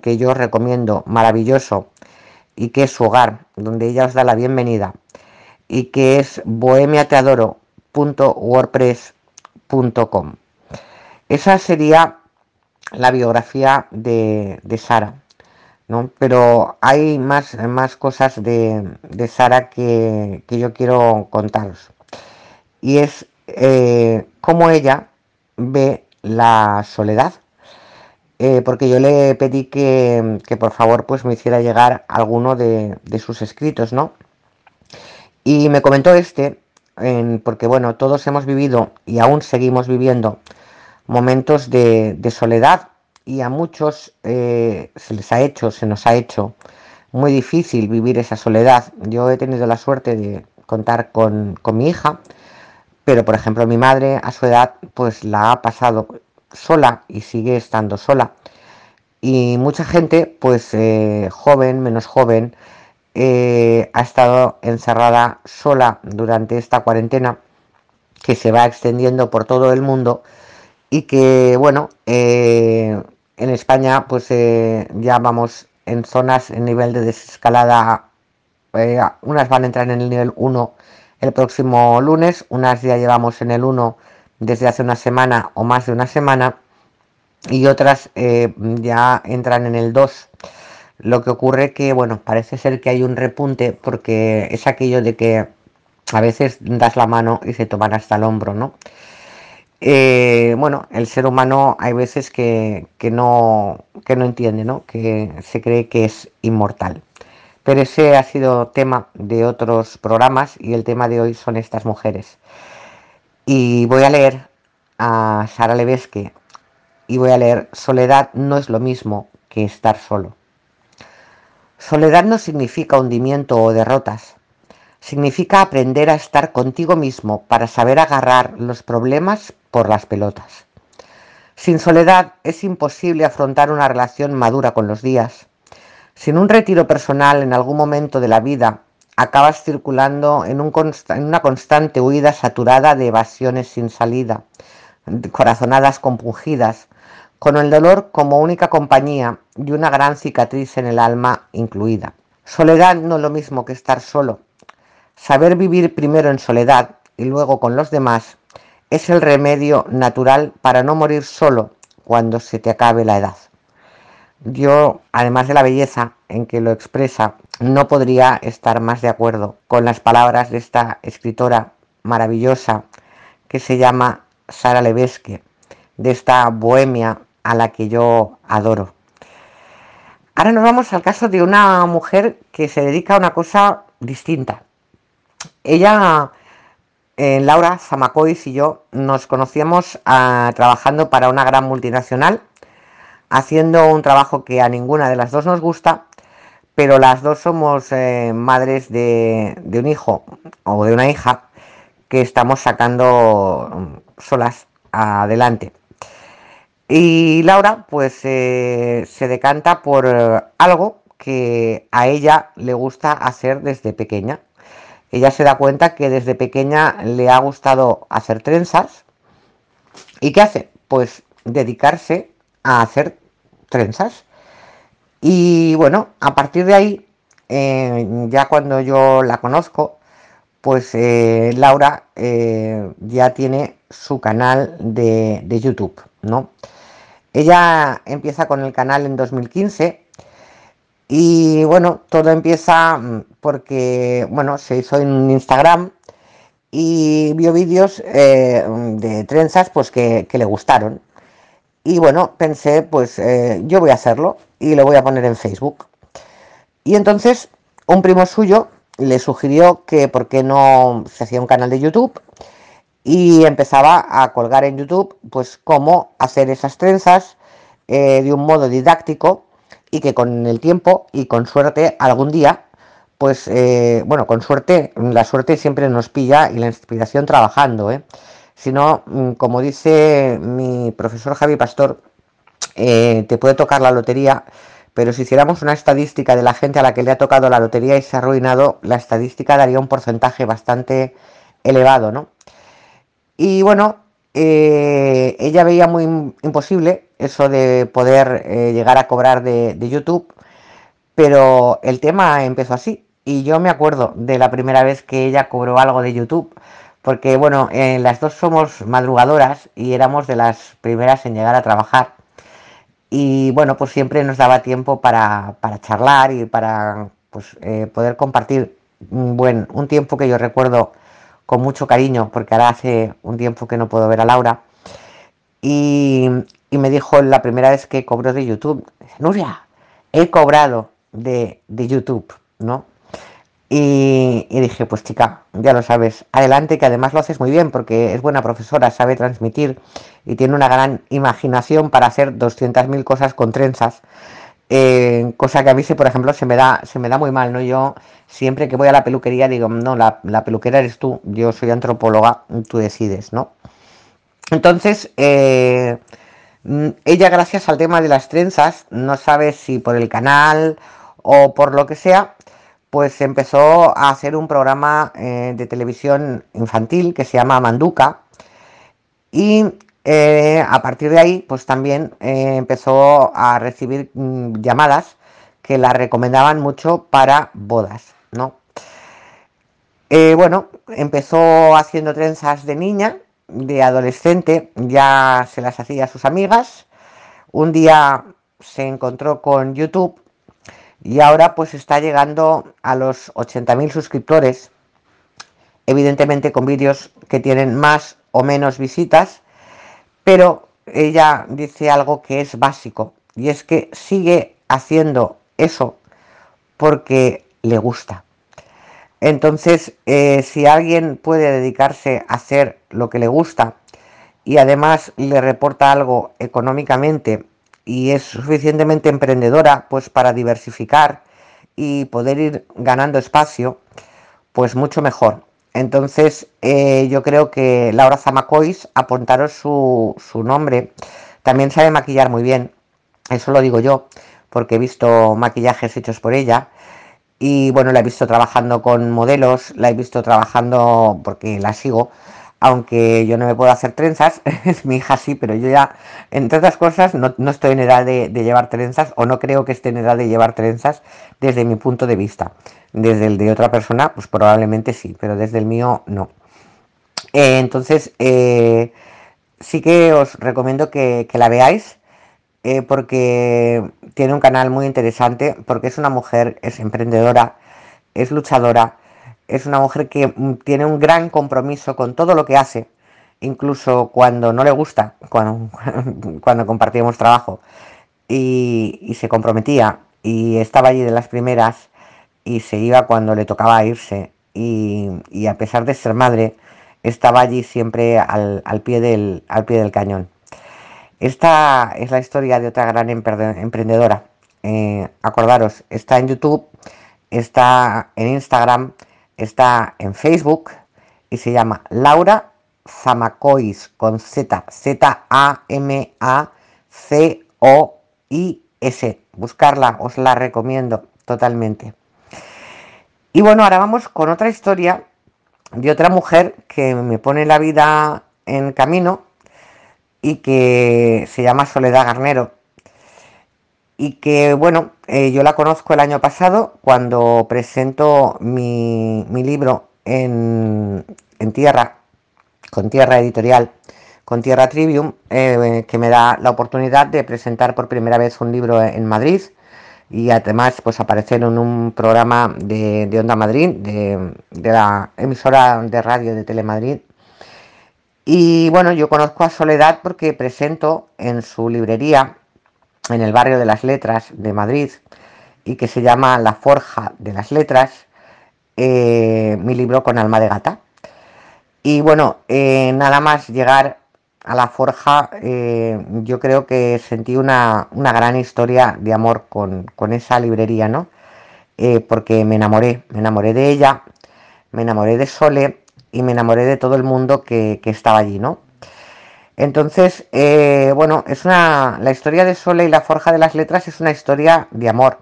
que yo os recomiendo, maravilloso, y que es su hogar, donde ella os da la bienvenida, y que es bohemiateadoro.wordpress.com. Esa sería la biografía de, de Sara. Pero hay más, más cosas de, Sara que, yo quiero contaros. Y es eh, cómo ella ve la soledad. Eh, porque yo le pedí que, por favor pues me hiciera llegar alguno de, sus escritos, ¿no? Y me comentó este, porque bueno, todos hemos vivido y aún seguimos viviendo momentos de, de soledad y a muchos eh, se les ha hecho, se nos ha hecho muy difícil vivir esa soledad. Yo he tenido la suerte de contar con, mi hija, pero por ejemplo mi madre a su edad pues la ha pasado sola y sigue estando sola. Y mucha gente, pues eh, joven, menos joven, eh, ha estado encerrada sola durante esta cuarentena que se va extendiendo por todo el mundo y que, bueno, eh, en España pues eh, ya vamos en zonas en nivel de desescalada, eh, unas van a entrar en el nivel 1 el próximo lunes, unas ya llevamos en el 1 desde hace una semana o más de una semana y otras ya entran en el 2. Lo que ocurre que, bueno, parece ser que hay un repunte porque es aquello de que a veces das la mano y se toman hasta el hombro, ¿no? Eh, bueno, el ser humano hay veces que, no, que no entiende, ¿no? que se cree que es inmortal. Pero ese ha sido tema de otros programas y el tema de hoy son estas mujeres. Y voy a leer a Sara Levesque y voy a leer Soledad no es lo mismo que estar solo. Soledad no significa hundimiento o derrotas. Significa aprender a estar contigo mismo para saber agarrar los problemas por las pelotas. Sin soledad es imposible afrontar una relación madura con los días. Sin un retiro personal en algún momento de la vida, acabas circulando en, una constante huida saturada de evasiones sin salida, corazonadas compungidas, con el dolor como única compañía y una gran cicatriz en el alma incluida. Soledad no es lo mismo que estar solo. Saber vivir primero en soledad y luego con los demás es el remedio natural para no morir solo cuando se te acabe la edad. Yo, además de la belleza en que lo expresa, no podría estar más de acuerdo con las palabras de esta escritora maravillosa que se llama Sara Levesque, de esta bohemia a la que yo adoro. Ahora nos vamos al caso de una mujer que se dedica a una cosa distinta. Ella eh, Laura Zamacois y yo nos conocíamos ah, trabajando para una gran multinacional, haciendo un trabajo que a ninguna de las dos nos gusta, pero las dos somos eh, madres de, un hijo o de una hija que estamos sacando mm, solas adelante. Y Laura pues eh, se decanta por algo que a ella le gusta hacer desde pequeña ella se da cuenta que desde pequeña le ha gustado hacer trenzas. ¿Y qué hace? Pues dedicarse a hacer trenzas. Y bueno, a partir de ahí, eh, ya cuando yo la conozco, pues eh, Laura eh, ya tiene su canal de, de YouTube, ¿no? Ella empieza con el canal en 2015 y bueno, todo empieza mm, porque, bueno, se hizo en Instagram y vio vídeos eh, de trenzas pues que, le gustaron. Y bueno, pensé, pues eh, yo voy a hacerlo y lo voy a poner en Facebook. Y entonces un primo suyo le sugirió que por qué no se hacía un canal de YouTube y empezaba a colgar en YouTube pues cómo hacer esas trenzas eh, de un modo didáctico y que con el tiempo y con suerte algún día, pues eh, bueno, con suerte, la suerte siempre nos pilla y la inspiración trabajando, ¿eh? Si no, mm, como dice mi profesor Javi Pastor, eh, te puede tocar la lotería, pero si hiciéramos una estadística de la gente a la que le ha tocado la lotería y se ha arruinado, la estadística daría un porcentaje bastante elevado, ¿no? Y bueno, eh, ella veía muy imposible eso de poder llegar a cobrar de, YouTube, pero el tema empezó así. Y yo me acuerdo de la primera vez que ella cobró algo de YouTube, porque bueno, eh, las dos somos madrugadoras y éramos de las primeras en llegar a trabajar. Y bueno, pues siempre nos daba tiempo para, charlar y para pues, poder compartir un un tiempo que yo recuerdo con mucho cariño, porque ahora hace un tiempo que no puedo ver a Laura. Y, me dijo la primera vez que cobró de YouTube, Nuria, he cobrado de, YouTube, ¿no? Y, dije, pues chica, ya lo sabes, adelante, que además lo haces muy bien, porque es buena profesora, sabe transmitir y tiene una gran imaginación para hacer 200.000 cosas con trenzas. Eh, cosa que a mí, sí, por ejemplo, se me, da, se me da muy mal, ¿no? Yo siempre que voy a la peluquería digo, no, la, peluquera eres tú, yo soy antropóloga, tú decides, ¿no? Entonces, eh, ella gracias al tema de las trenzas, no sabe si por el canal o por lo que sea, pues empezó a hacer un programa eh, de televisión infantil que se llama Manduca y eh, a partir de ahí, pues también eh, empezó a recibir mm, llamadas que la recomendaban mucho para bodas, ¿no? Bueno, empezó haciendo trenzas de niña, de adolescente, ya se las hacía a sus amigas. Un día se encontró con YouTube y ahora pues está llegando a los 80.000 suscriptores, evidentemente con vídeos que tienen más o menos visitas pero ella dice algo que es básico y es que sigue haciendo eso porque le gusta. Entonces, eh, si alguien puede dedicarse a hacer lo que le gusta y además le reporta algo económicamente y es suficientemente emprendedora pues para diversificar y poder ir ganando espacio, pues mucho mejor. Entonces, eh, yo creo que Laura Zamacois, apuntaros su, su nombre, también sabe maquillar muy bien. Eso lo digo yo, porque he visto maquillajes hechos por ella. Y bueno, la he visto trabajando con modelos, la he visto trabajando, porque la sigo, aunque yo no me puedo hacer trenzas, es mi hija sí, pero yo ya, entre otras cosas, no, estoy en edad de, llevar trenzas o no creo que esté en edad de llevar trenzas desde mi punto de vista. Desde el de otra persona, pues probablemente sí, pero desde el mío no. Eh, entonces, eh, sí que os recomiendo que, la veáis eh, porque tiene un canal muy interesante, porque es una mujer, es emprendedora, es luchadora, es una mujer que mm, tiene un gran compromiso con todo lo que hace, incluso cuando no le gusta, cuando, cuando compartíamos trabajo, y, se comprometía y estaba allí de las primeras y se iba cuando le tocaba irse y, a pesar de ser madre, estaba allí siempre al, pie, del, al pie del cañón. Esta es la historia de otra gran emprendedora. Eh, acordaros, está en YouTube, está en Instagram, está en Facebook y se llama Laura Zamacois con Z, Z-A-M-A-C-O-I-S. Buscarla, os la recomiendo totalmente. Y bueno, ahora vamos con otra historia de otra mujer que me pone la vida en camino y que se llama Soledad Garnero y que bueno, eh, yo la conozco el año pasado cuando presento mi, libro en, Tierra, con Tierra Editorial, con Tierra Trivium, eh, que me da la oportunidad de presentar por primera vez un libro en Madrid y además pues aparecer en un programa de, Onda Madrid, de, de, la emisora de radio de Telemadrid. Y bueno, yo conozco a Soledad porque presento en su librería en el barrio de las letras de Madrid y que se llama La Forja de las Letras, eh, mi libro con alma de gata. Y bueno, eh, nada más llegar a la forja, eh, yo creo que sentí una, gran historia de amor con, esa librería, ¿no? porque me enamoré, me enamoré de ella, me enamoré de Sole y me enamoré de todo el mundo que, que estaba allí, ¿no? Entonces, eh, bueno, es una, la historia de Sole y la Forja de las Letras es una historia de amor.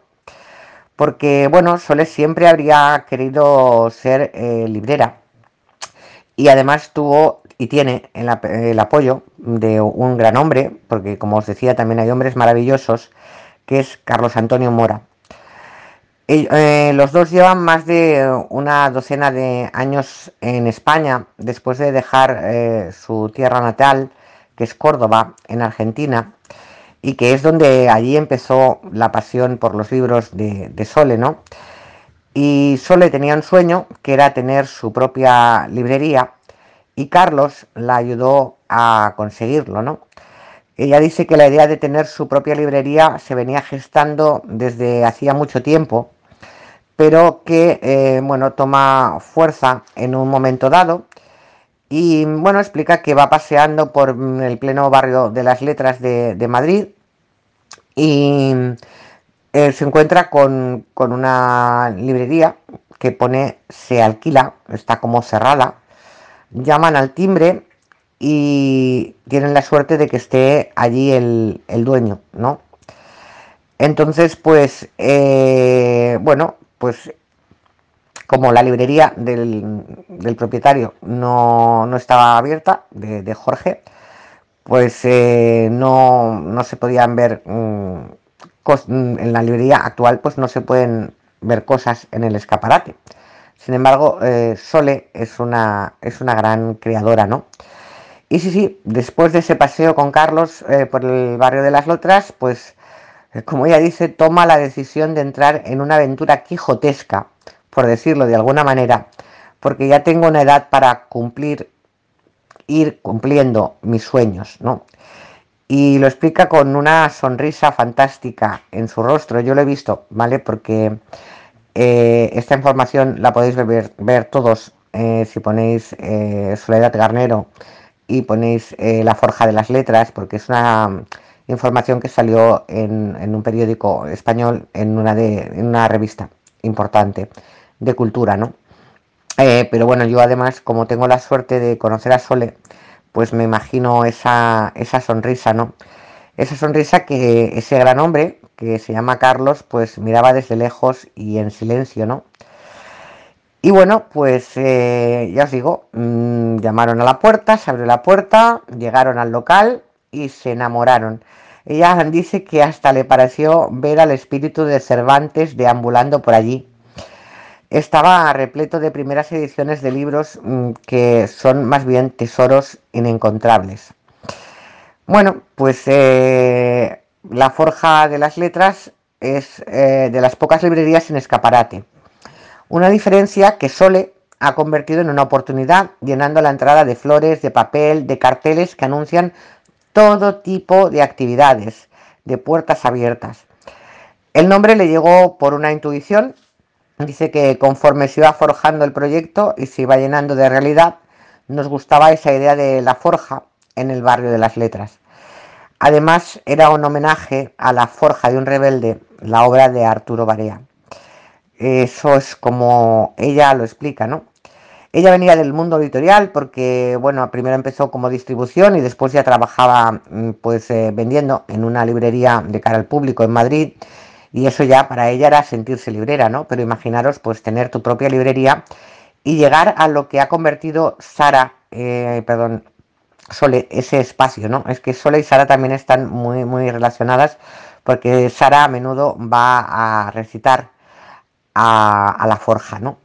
Porque, bueno, Sole siempre habría querido ser eh, librera. Y además tuvo y tiene el, apoyo de un gran hombre, porque como os decía, también hay hombres maravillosos, que es Carlos Antonio Mora. Eh, los dos llevan más de una docena de años en España, después de dejar su tierra natal que es Córdoba, en Argentina, y que es donde allí empezó la pasión por los libros de, Sole, ¿no? Y Sole tenía un sueño, que era tener su propia librería, y Carlos la ayudó a conseguirlo, ¿no? Ella dice que la idea de tener su propia librería se venía gestando desde hacía mucho tiempo, pero que, eh, bueno, toma fuerza en un momento dado y bueno, explica que va paseando por el pleno barrio de las letras de, Madrid y eh, se encuentra con, una librería que pone se alquila, está como cerrada. Llaman al timbre y tienen la suerte de que esté allí el, dueño, ¿no? Entonces, pues, eh, bueno, pues como la librería del, propietario no, estaba abierta, de, Jorge, pues eh, no, se podían ver mm, mm, en la librería actual, pues no se pueden ver cosas en el escaparate. Sin embargo, eh, Sole es una, es una gran creadora, ¿no? Y sí, sí, después de ese paseo con Carlos eh, por el barrio de las Lotras, pues, como ella dice, toma la decisión de entrar en una aventura quijotesca por decirlo de alguna manera, porque ya tengo una edad para cumplir, ir cumpliendo mis sueños, ¿no? Y lo explica con una sonrisa fantástica en su rostro. Yo lo he visto, ¿vale? Porque eh, esta información la podéis ver, ver todos eh, si ponéis eh, Soledad Garnero y ponéis La Forja de las Letras, porque es una información que salió en, un periódico español, en una, de, en una revista importante de cultura, ¿no? Eh, pero bueno, yo además, como tengo la suerte de conocer a Sole, pues me imagino esa, esa sonrisa, ¿no? Esa sonrisa que ese gran hombre, que se llama Carlos, pues miraba desde lejos y en silencio, ¿no? Y bueno, pues eh, ya os digo, mmm, llamaron a la puerta, se abrió la puerta, llegaron al local y se enamoraron. Ella dice que hasta le pareció ver al espíritu de Cervantes deambulando por allí. Estaba repleto de primeras ediciones de libros mmm, que son más bien tesoros inencontrables. Bueno, pues eh, la Forja de las Letras es eh, de las pocas librerías en escaparate. Una diferencia que Sole ha convertido en una oportunidad, llenando la entrada de flores, de papel, de carteles que anuncian todo tipo de actividades, de puertas abiertas. El nombre le llegó por una intuición. Dice que conforme se iba forjando el proyecto y se iba llenando de realidad, nos gustaba esa idea de la forja en el barrio de las letras. Además, era un homenaje a La Forja de un Rebelde, la obra de Arturo Barea. Eso es como ella lo explica, ¿no? Ella venía del mundo editorial porque, bueno, primero empezó como distribución y después ya trabajaba mm, pues eh, vendiendo en una librería de cara al público en Madrid y eso ya para ella era sentirse librera, ¿no? Pero imaginaros pues tener tu propia librería y llegar a lo que ha convertido Sara, eh, perdón, Sole, ese espacio, ¿no? Es que Sole y Sara también están muy, muy relacionadas porque Sara a menudo va a recitar a, la forja, ¿no?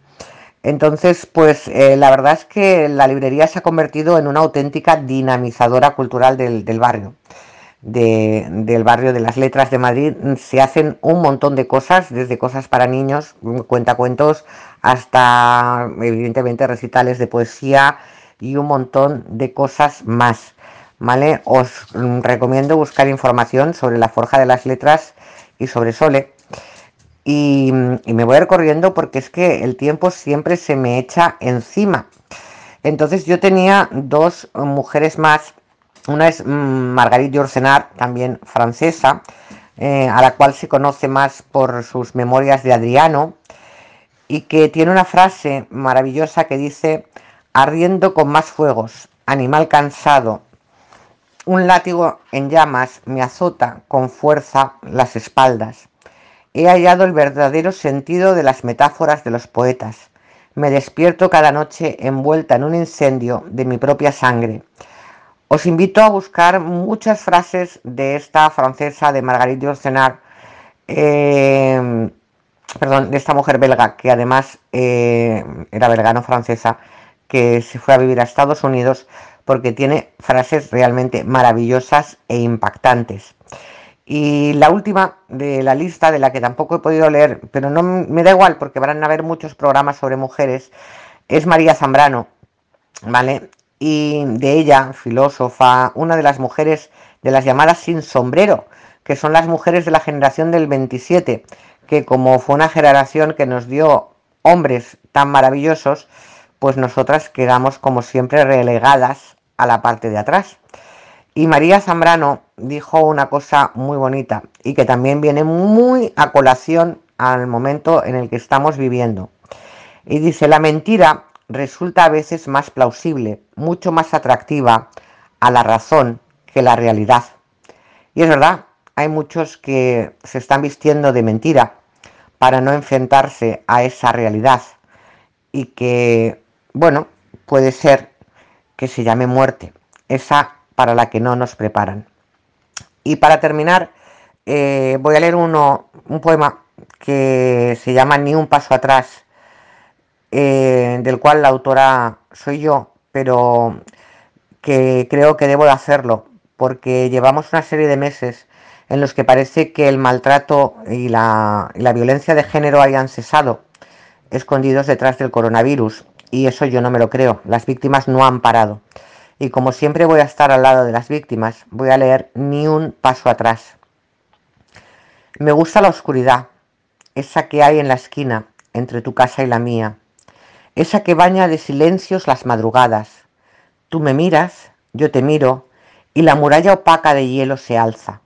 Entonces, pues eh, la verdad es que la librería se ha convertido en una auténtica dinamizadora cultural del, del barrio. De, del barrio de las letras de Madrid se hacen un montón de cosas, desde cosas para niños, cuentacuentos, hasta evidentemente recitales de poesía, y un montón de cosas más. ¿Vale? Os recomiendo buscar información sobre la Forja de las Letras y sobre Sole. Y, y, me voy a corriendo porque es que el tiempo siempre se me echa encima. Entonces yo tenía dos mujeres más. Una es Marguerite Yourcenar, también francesa, eh, a la cual se conoce más por sus memorias de Adriano, y que tiene una frase maravillosa que dice, ardiendo con más fuegos, animal cansado, un látigo en llamas me azota con fuerza las espaldas. He hallado el verdadero sentido de las metáforas de los poetas. Me despierto cada noche envuelta en un incendio de mi propia sangre. Os invito a buscar muchas frases de esta francesa de Marguerite Yourcenar, eh, perdón, de esta mujer belga, que además eh, era belga, no francesa, que se fue a vivir a Estados Unidos porque tiene frases realmente maravillosas e impactantes. Y la última de la lista, de la que tampoco he podido leer, pero no me da igual porque van a haber muchos programas sobre mujeres, es María Zambrano, ¿vale? Y de ella, filósofa, una de las mujeres de las llamadas sin sombrero, que son las mujeres de la generación del 27, que como fue una generación que nos dio hombres tan maravillosos, pues nosotras quedamos como siempre relegadas a la parte de atrás. Y María Zambrano dijo una cosa muy bonita y que también viene muy a colación al momento en el que estamos viviendo. Y dice, la mentira resulta a veces más plausible, mucho más atractiva a la razón que la realidad. Y es verdad, hay muchos que se están vistiendo de mentira para no enfrentarse a esa realidad y que bueno, puede ser que se llame muerte, esa para la que no nos preparan. Y para terminar, eh, voy a leer uno, un poema que se llama Ni un paso atrás, eh, del cual la autora soy yo, pero que creo que debo de hacerlo, porque llevamos una serie de meses en los que parece que el maltrato y la, y la violencia de género hayan cesado, escondidos detrás del coronavirus y eso yo no me lo creo. Las víctimas no han parado. Y como siempre voy a estar al lado de las víctimas, voy a leer ni un paso atrás. Me gusta la oscuridad, esa que hay en la esquina entre tu casa y la mía, esa que baña de silencios las madrugadas. Tú me miras, yo te miro, y la muralla opaca de hielo se alza.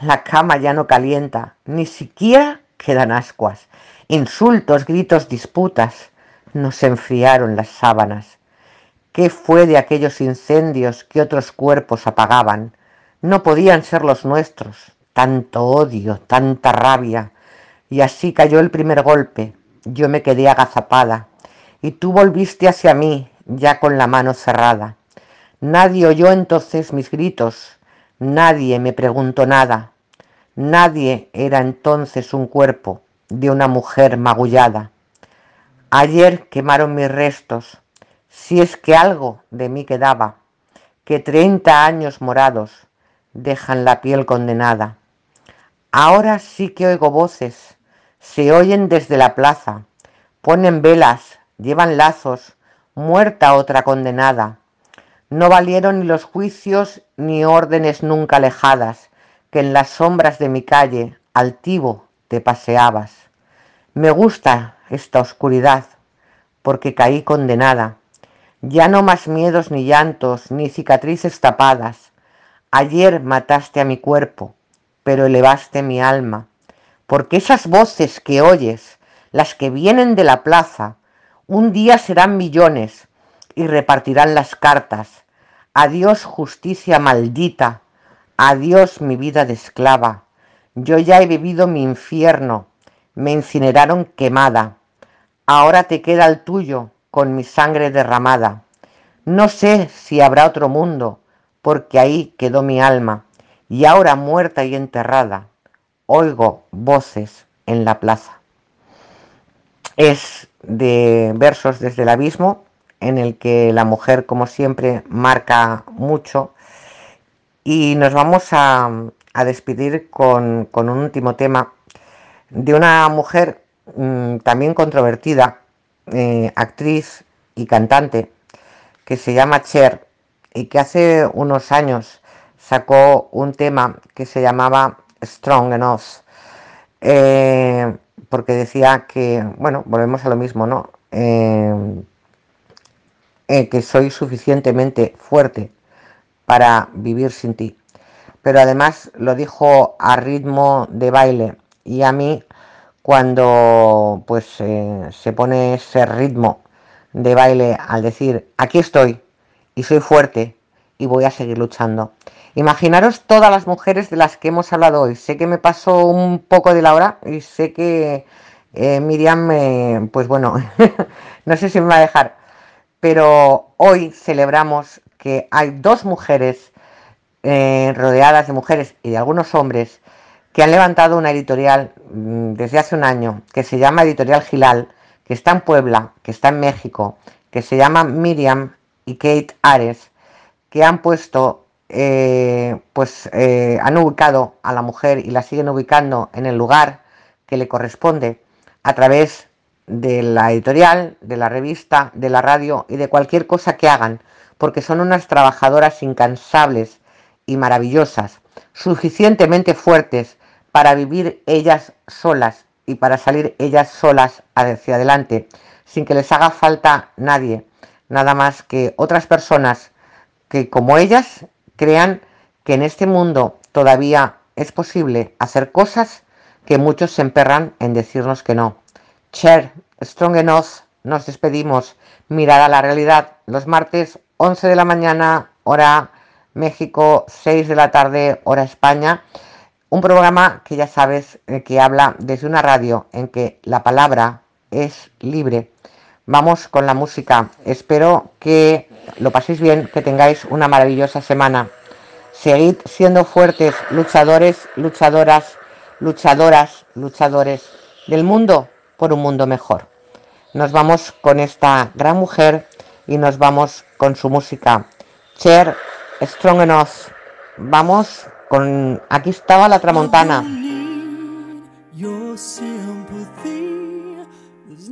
La cama ya no calienta, ni siquiera quedan ascuas, insultos, gritos, disputas nos enfriaron las sábanas. ¿Qué fue de aquellos incendios que otros cuerpos apagaban? No podían ser los nuestros. Tanto odio, tanta rabia. Y así cayó el primer golpe. Yo me quedé agazapada. Y tú volviste hacia mí ya con la mano cerrada. Nadie oyó entonces mis gritos, nadie me preguntó nada, nadie era entonces un cuerpo de una mujer magullada. Ayer quemaron mis restos, si es que algo de mí quedaba, que treinta años morados dejan la piel condenada. Ahora sí que oigo voces, se oyen desde la plaza, ponen velas, llevan lazos, muerta otra condenada. No valieron ni los juicios ni órdenes nunca alejadas, que en las sombras de mi calle altivo te paseabas. Me gusta esta oscuridad, porque caí condenada. Ya no más miedos ni llantos, ni cicatrices tapadas. Ayer mataste a mi cuerpo, pero elevaste mi alma, porque esas voces que oyes, las que vienen de la plaza, un día serán millones y repartirán las cartas. Adiós justicia maldita, adiós mi vida de esclava. Yo ya he vivido mi infierno, me incineraron quemada. Ahora te queda el tuyo con mi sangre derramada. No sé si habrá otro mundo, porque ahí quedó mi alma, y ahora muerta y enterrada, oigo voces en la plaza es de versos desde el abismo, en el que la mujer, como siempre, marca mucho. Y nos vamos a, despedir con, un último tema de una mujer mm, también controvertida, eh, actriz y cantante, que se llama Cher y que hace unos años sacó un tema que se llamaba Strong Enough. Eh, porque decía que, bueno, volvemos a lo mismo, ¿no? Eh, eh, que soy suficientemente fuerte para vivir sin ti. Pero además lo dijo a ritmo de baile y a mí cuando pues eh, se pone ese ritmo de baile al decir aquí estoy y soy fuerte y voy a seguir luchando Imaginaros todas las mujeres de las que hemos hablado hoy. Sé que me pasó un poco de la hora y sé que eh, Miriam, me, pues bueno, no sé si me va a dejar, pero hoy celebramos que hay dos mujeres eh, rodeadas de mujeres y de algunos hombres que han levantado una editorial mm, desde hace un año que se llama Editorial Gilal, que está en Puebla, que está en México, que se llama Miriam y Kate Ares, que han puesto eh, pues eh, han ubicado a la mujer y la siguen ubicando en el lugar que le corresponde a través de la editorial, de la revista, de la radio y de cualquier cosa que hagan, porque son unas trabajadoras incansables y maravillosas, suficientemente fuertes para vivir ellas solas y para salir ellas solas hacia adelante, sin que les haga falta nadie, nada más que otras personas que como ellas crean que en este mundo todavía es posible hacer cosas que muchos se emperran en decirnos que no. Cher, Strong Enough, nos despedimos. Mirad a la realidad los martes 11 de la mañana, hora México, 6 de la tarde, hora España. Un programa que ya sabes eh, que habla desde una radio en que la palabra es libre. Vamos con la música. Espero que lo paséis bien, que tengáis una maravillosa semana. Seguid siendo fuertes, luchadores, luchadoras, luchadoras, luchadores del mundo por un mundo mejor. Nos vamos con esta gran mujer y nos vamos con su música. Cher, Strong Enough. Vamos con Aquí estaba la tramontana.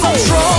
control.